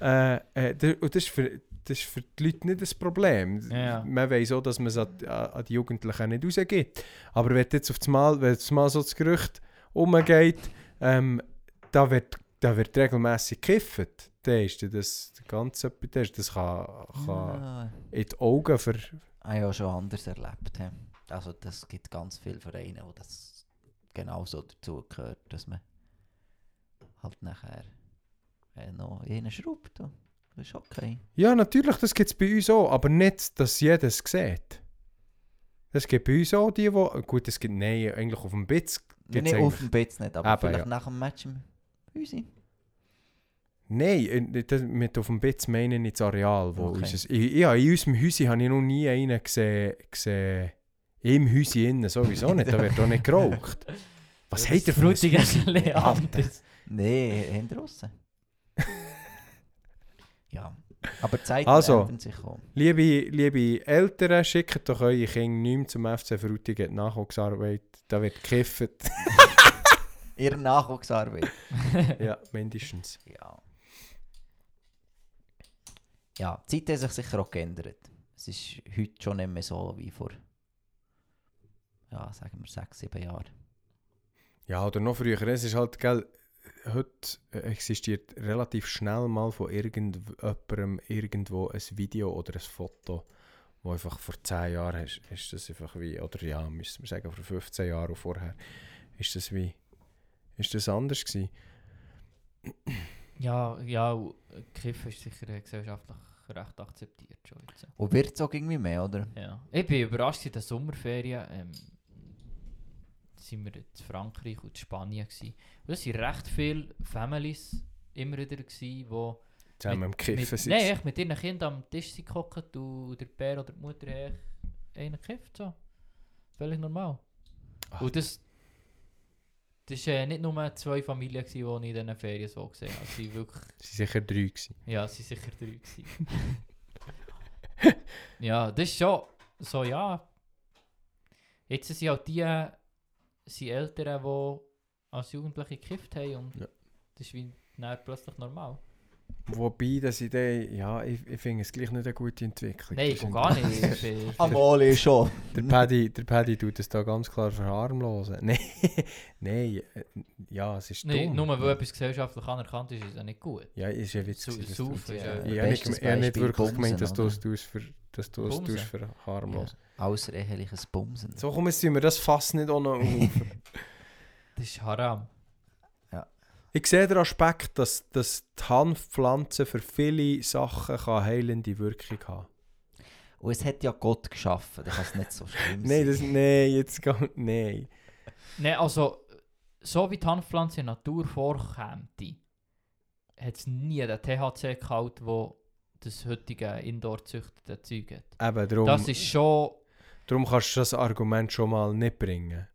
Äh, äh, und das ist, für, das ist für die Leute nicht das Problem. Ja, ja. Man weiß auch, dass man es an, an die Jugendlichen nicht rausgibt. Aber wenn jetzt auf das Mal, wenn jetzt mal so das Gerücht umgeht, ähm, da wird, da wird regelmässig gekifft, dann ist das ganz etwas, das- das kann, kann Ah, in die Augen habe ich ja schon anders erlebt. he. Also das gibt ganz viele Vereine, wo das genauso dazu gehört, dass man halt nachher noch einen schraubt. Das ist okay. Ja, natürlich, das gibt es bei uns auch, aber nicht, dass jeder es sieht. Es gibt bei uns auch die, die... Gut, es gibt... Nein, eigentlich auf dem Bitz gibt's nicht auf dem Bitz nicht, aber Eben, vielleicht ja. nach dem Match im Häuschen. Nein, äh, mit auf dem Bitz meine ich nicht das Areal. Wo Okay. unseres, ich, ja, in unserem Häuschen habe ich noch nie einen gesehen, gesehen im Häuschen innen, sowieso nicht, da wird doch nicht geraucht. [LAUGHS] Was hat der für ein anders. Nein, hinter draussen. Ja, aber Zeiten Also. sich auch. Liebe, liebe Eltern, schickt doch eure Kinder nicht mehr zum FC Frutigen die Nachwuchsarbeit. Da wird gekifft. [LAUGHS] Ihre Nachwuchsarbeit. [LAUGHS] ja, mindestens. Ja. Ja, die Zeiten haben sich sicher auch geändert. Es ist heute schon nicht mehr so wie vor, ja, sagen wir sechs, sieben Jahren. Ja, oder noch früher. Es ist halt, gell, heute existiert relativ schnell mal von irgendjemandem irgendwo ein Video oder ein Foto, wo einfach vor 10 Jahren ist, ist das einfach wie, oder ja, müssen wir sagen, vor 15 Jahren und vorher, ist das wie, ist das anders gewesen. Ja, ja, Kiffen ist sicher gesellschaftlich recht akzeptiert schon jetzt. Und wird es auch irgendwie mehr, oder? Ja. Ich bin überrascht in den Sommerferien. Ähm, sind wir in Frankreich und in Spanien gewesen. Und es waren recht viele Families immer wieder gewesen, wo Zusammen im Kiffen mit, sitzen. Nein, echt mit ihren Kindern am Tisch sind gehockt und der Bär oder die Mutter echt einen gekifft. So. Völlig normal. Ach. Und das das waren äh, nicht nur zwei Familien, gewesen, die ich in diesen Ferien so gesehen habe. Waren wirklich [LAUGHS] Es waren sicher drei. Gewesen. ja, es waren sicher drei. [LAUGHS] ja, das ist schon so, ja. Jetzt sind halt die sind Eltern, die als Jugendliche gekifft haben und Ja. das ist wie plötzlich normal. Wobei, das Idee, ja, ich, ich finde es gleich nicht eine gute Entwicklung. Nein, ich sind- gar nicht. Ich bin- [LAUGHS] Amoli schon. Der Paddy, der Paddy tut es da ganz klar verharmlosen. [LAUGHS] Nein, nein, äh, ja, es ist Nee, dumm. nur weil etwas gesellschaftlich anerkannt ist, ist es ja nicht gut. Ja, ist ja witzig. Dass Saufen ist ja- Ich habe nicht, ich wirklich Bumsen, gemeint, dass du es tust für, dass du es tust für harmlos. Außereheliches Bumsen. So kommen wir das fast nicht auch noch auf. [LAUGHS] Das ist Haram. Ich sehe den Aspekt, dass, dass die Hanfpflanze für viele Sachen kann heilende Wirkung haben Und es hat ja Gott geschaffen, dann kann es nicht so schlimm [LAUGHS] Nein, sein. das, nein, jetzt gar Nein. Nein, also, so wie die Hanfpflanze in der Natur vorkäme, hat es nie den THC-Gehalt, wo das heutige indoor-züchtete Zeug hat. Eben, darum, Das ist schon... darum kannst du das Argument schon mal nicht bringen.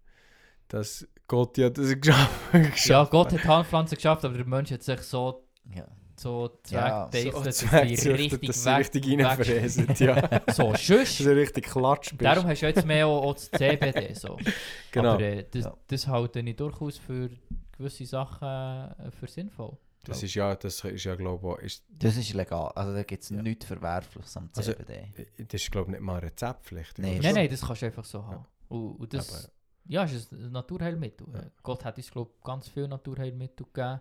Dass Gott ja das geschafft [LAUGHS] Ja, Gott hat Hanfpflanzen geschafft, aber der Mensch hat sich so, Ja. so Ja, zweckdeichtet, so dass [LAUGHS] die richtig dass sie weg... richtig weg- reinfräsen, ja. [LAUGHS] So, Dass tschüss. du richtig klatsch bist. Darum hast du jetzt mehr auch, auch das CBD. So. genau. Aber äh, das, Ja. das halte ich durchaus für gewisse Sachen äh, für sinnvoll. das ist ja, das ist ja, glaube ich, Das ist legal. Also da gibt es Ja. nichts Verwerfliches am Also, CBD. das ist, glaube ich, nicht mal Rezeptpflicht. Nein? Nein, nein, das kannst du einfach so haben. Ja. Und, und das Ja, ist ein Naturheilmittel. Ja. Gott hat uns, glaube ganz viele Naturheilmittel gegeben.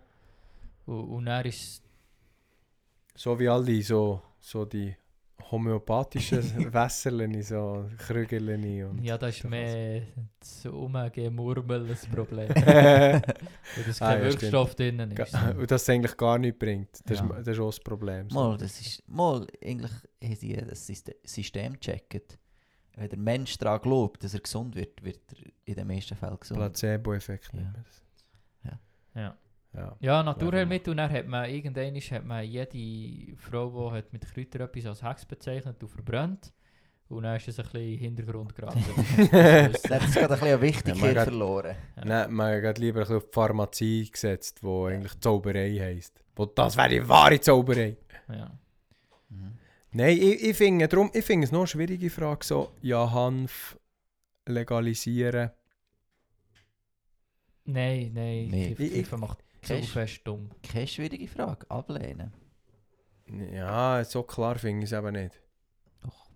Und, und er ist So wie all die, so, so die homöopathischen [LAUGHS] Wässerchen, so Krügelchen und... ja, da ist das mehr das Umgemurmeln das Problem. und Weil das Ah, ja, Wirkstoff drin ist. [LAUGHS] das eigentlich gar nichts bringt. Das, Ja. ist, das ist auch das Problem. so. Mal, das ist, mal, eigentlich haben sie das Syste- System gecheckt. Wenn der Mensch daran glaubt, dass er gesund wird, wird er in den meisten Fällen gesund. Placebo-Effekt Ja. das. Ja. Ja. Ja, Naturheilmittel, und dann hat man irgendwann hat man jede Frau, die hat mit Kräutern etwas als Hex bezeichnet und verbrannt. Und dann ist es ein bisschen in den Hintergrund geraten. [LAUGHS] [LAUGHS] Dann hat es gerade ein bisschen Wichtigkeit Ja, verloren. Ja. Nein, man hat lieber ein bisschen auf die Pharmazie gesetzt, wo eigentlich Zauberei heisst. Wo das wäre die wahre Zauberei. ja. Nein, ich, ich finde darum- ich finde es noch eine schwierige Frage, so, ja, Hanf legalisieren. Nein, nein, Nee. Kiff- Ich- ich- Kiffen macht so fest dumm. Keine schwierige Frage. Ablehnen. Ja, so klar finde ich es eben nicht. Doch.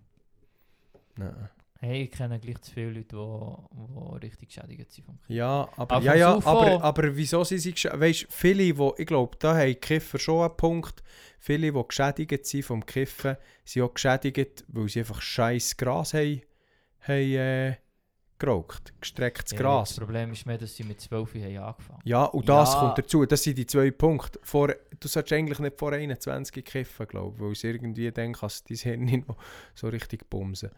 Nein. Hey, ich kenne gleich zu viele Leute, die, die richtig geschädigt sind vom Kiffen. Ja, aber, Aber ja, ja, aber, aber wieso sind sie geschädigt? Weißt viele, wo, ich glaube, da haben die Kiffer schon einen Punkt. Viele, die geschädigt sind vom Kiffen, sind auch geschädigt, weil sie einfach scheiß Gras haben, haben äh, geraucht. Gestrecktes Ja, Gras. Das Problem ist mehr, dass sie mit 12 haben angefangen Ja, und das Ja. kommt dazu. Das sind die zwei Punkte. Vor, du solltest eigentlich nicht vor 21 kiffen, glaube ich, weil es irgendwie dann kannst du dein Hirn nicht noch so richtig bumsen.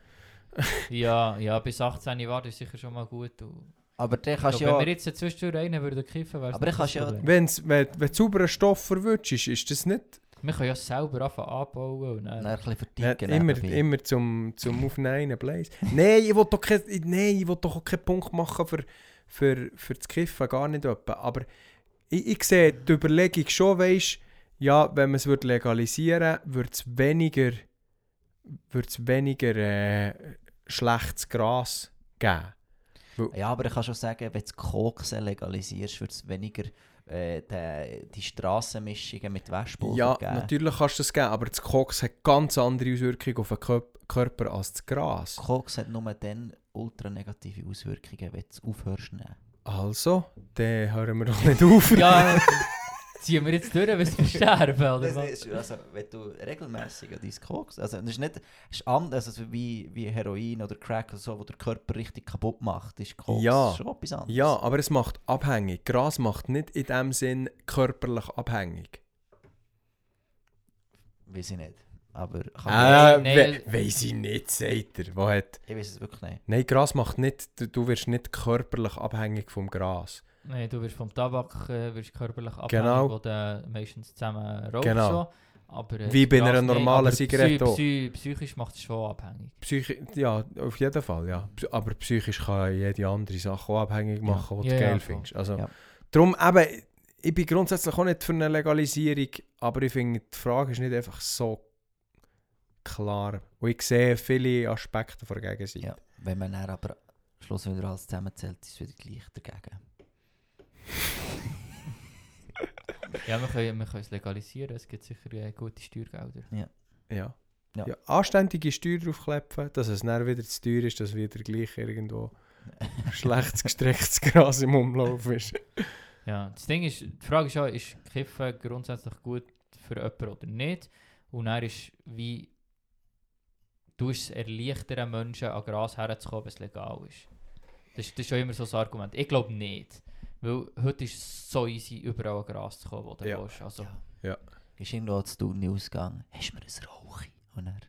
Ja, ja, bis 18 war das sicher schon mal gut. Und Aber dann kannst du Wenn wir ja... jetzt zwischendurch einen würden kiffen, wäre es Aber ich kannst ja-. Wenn's, wenn, du sauberen Stoff verwünschst, ist, das nicht Wir können ja selber anfangen anbauen. Und dann, Dann ein bisschen Ja, verticken immer, nebenbei. immer zum, zum Aufnehmen Blaze. Nein, ich will doch kein, nein, ich will doch auch keinen Punkt machen für, für, für das Kiffen, gar nicht etwa. Aber ich, ich sehe die Überlegung schon, weisst, ja, wenn man es würde legalisieren würde, würde es weniger, wird's weniger äh, schlechtes Gras geben. Ja, aber ich kann schon sagen, wenn du Koksen legalisierst, wird es weniger äh, die, die Strassenmischungen mit Waschpulver Ja, geben. natürlich kannst du das geben, aber das Koks hat ganz andere Auswirkungen auf den Körp- Körper als das Gras. Koks hat nur dann ultra negative Auswirkungen, wenn du es aufhörst nehmen. Also, dann hören wir doch nicht auf. ja, [LAUGHS] ziehen wir jetzt durch, bis wir sterben, oder Das was? ist, also, wenn du regelmäßig an dein Koks, also das ist nicht, das ist anders als wie, wie Heroin oder Crack oder so, wo der Körper richtig kaputt macht, ist Koks Ja. schon etwas anderes. Ja, aber es macht abhängig. Gras macht nicht in dem Sinn körperlich abhängig. Weiß ich nicht. Aber kann Äh, we weiss ich nicht, sagt er. Wo hat... ich weiß es wirklich nicht. Nein, Gras macht nicht... Du, du wirst nicht körperlich abhängig vom Gras. Nein, du wirst vom Tabak äh, wirst körperlich abhängig, Genau. wo du meistens zusammen rauchst. Genau. So. Aber, äh, Wie bei einer normalen Zigarette psy- auch. psy- Psychisch macht es schon abhängig. Psychi ja, auf jeden Fall, ja. Aber psychisch kann jede andere Sache auch abhängig machen, die Ja, du ja, geil voll. findest. Also, Ja. Darum eben, ich bin grundsätzlich auch nicht für eine Legalisierung, aber ich finde, die Frage ist nicht einfach so klar. Und ich sehe viele Aspekte von der Gegenseite. Ja. Wenn man dann aber Schluss wieder alles zusammenzählt, ist es wieder gleich dagegen. Ja, wir können, wir können es legalisieren, es gibt sicher äh, gute Steuergelder. Ja. Ja. Ja. anständige Steuer draufkleppen, dass es dann wieder zu teuer ist, dass wieder gleich irgendwo [LAUGHS] schlechtes gestrecktes Gras im Umlauf ist. [LAUGHS] Ja, das Ding ist, die Frage ist ja, ist Kiffen grundsätzlich gut für jemanden oder nicht? Und dann ist, wie du es erleichtern, Menschen an Gras herzukommen, wenn es legal ist. Das, ist- das ist schon immer so ein Argument. Ich glaube nicht. Weil heute ist es so easy, überall an Gras zu kommen, wo du Ja. willst. Also, Ist irgendwo zu tun ausgegangen. Hast du mir ein Rauchi? Und dann...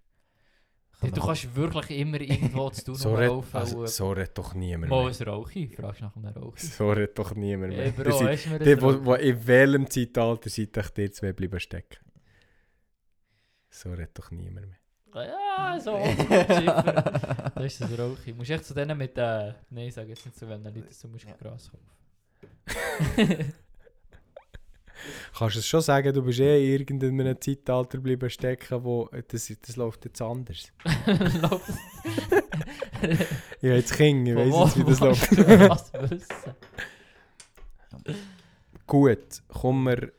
du, du kannst wirklich immer irgendwo zu tun So so redet laufen. also, so red doch niemand mehr. ein Rauchi? Fragst du nach einem Rauchi? [LAUGHS] So redet doch niemand mehr. Ey, Die Bro, du mir die, ein wo, wo, in welchem Zeitalter seid euch dir zwei bleiben stecken? So redet doch niemand mehr. Ja, so. [LAUGHS] Das ist das Rauchi. Musst echt zu denen mit äh, Nein, sag jetzt nicht zu wenn Leute so musst du Ja. Gras kaufen. [LAUGHS] Kannst du es schon sagen, du bist eh in irgendeinem Zeitalter bleiben stecken, wo das, das läuft jetzt anders. [LAUGHS] Läuft Ja, [LAUGHS] jetzt Kind, ich weiß jetzt, wie das läuft. was wissen? Gut, kommen wir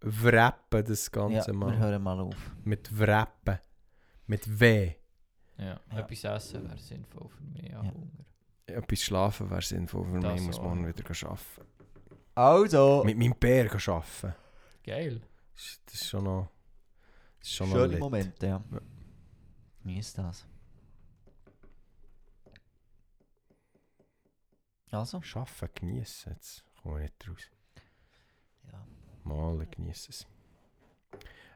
wrappen das Ja, Ganze wir mal. hören mal auf. Mit wrappen. Mit W. Ja, Ja. etwas essen wäre sinnvoll für mich. Ja, Ja. Hunger. Etwas schlafen wäre sinnvoll für mich. Ich muss morgen wieder arbeiten. Also, Mit meinem Bär arbeiten. Geil. Das ist schon noch... Das ist schon noch schöne lit. Momente, ja. Ja. Wie ist das? Also? Arbeiten, genießen. Jetzt kommen wir nicht raus. Ja. Mal genießen es.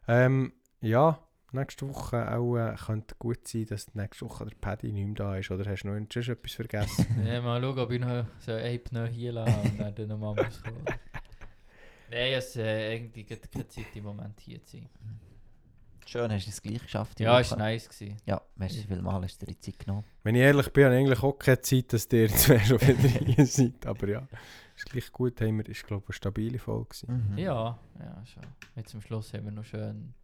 Ähm, ja, nächste Woche auch äh, könnte gut sein, dass nächste Woche der Paddy nicht mehr da ist. Oder hast du noch sonst etwas vergessen? [LAUGHS] Ja, mal schauen, ob ich noch so einen Pneu hier lasse und dann dann nochmal [LAUGHS] muss kommen. Nein, es äh, irgendwie gibt keine Zeit im Moment hier zu sein. Schön, hast du es gleich geschafft. Ja, es war nice. Gewesen. Ja, merci vielmals, hast du dir die Zeit genommen. Wenn ich ehrlich bin, habe ich eigentlich auch keine Zeit, dass ihr [LAUGHS] zwei schon wieder hier seid. Aber ja, ist gleich gut. Haben wir, ist glaube ich eine stabile Folge. Mhm. Ja, ja, schon. Jetzt zum Schluss haben wir noch schön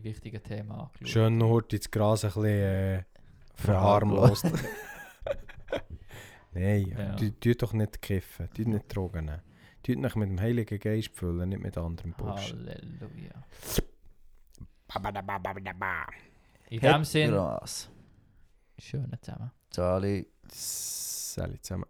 die wichtigen Themen angeschaut. Schön heute ins Gras ein bisschen äh, verharmlost. [LAUGHS] Nein, Ja. tu, tu doch nicht kiffen, tu nicht Drogen nehmen. Tu dich mit dem Heiligen Geist füllen, nicht mit anderem Bullshit. Halleluja. In dem Sinn, Gras. schön zusammen. Charlie. Salut zusammen.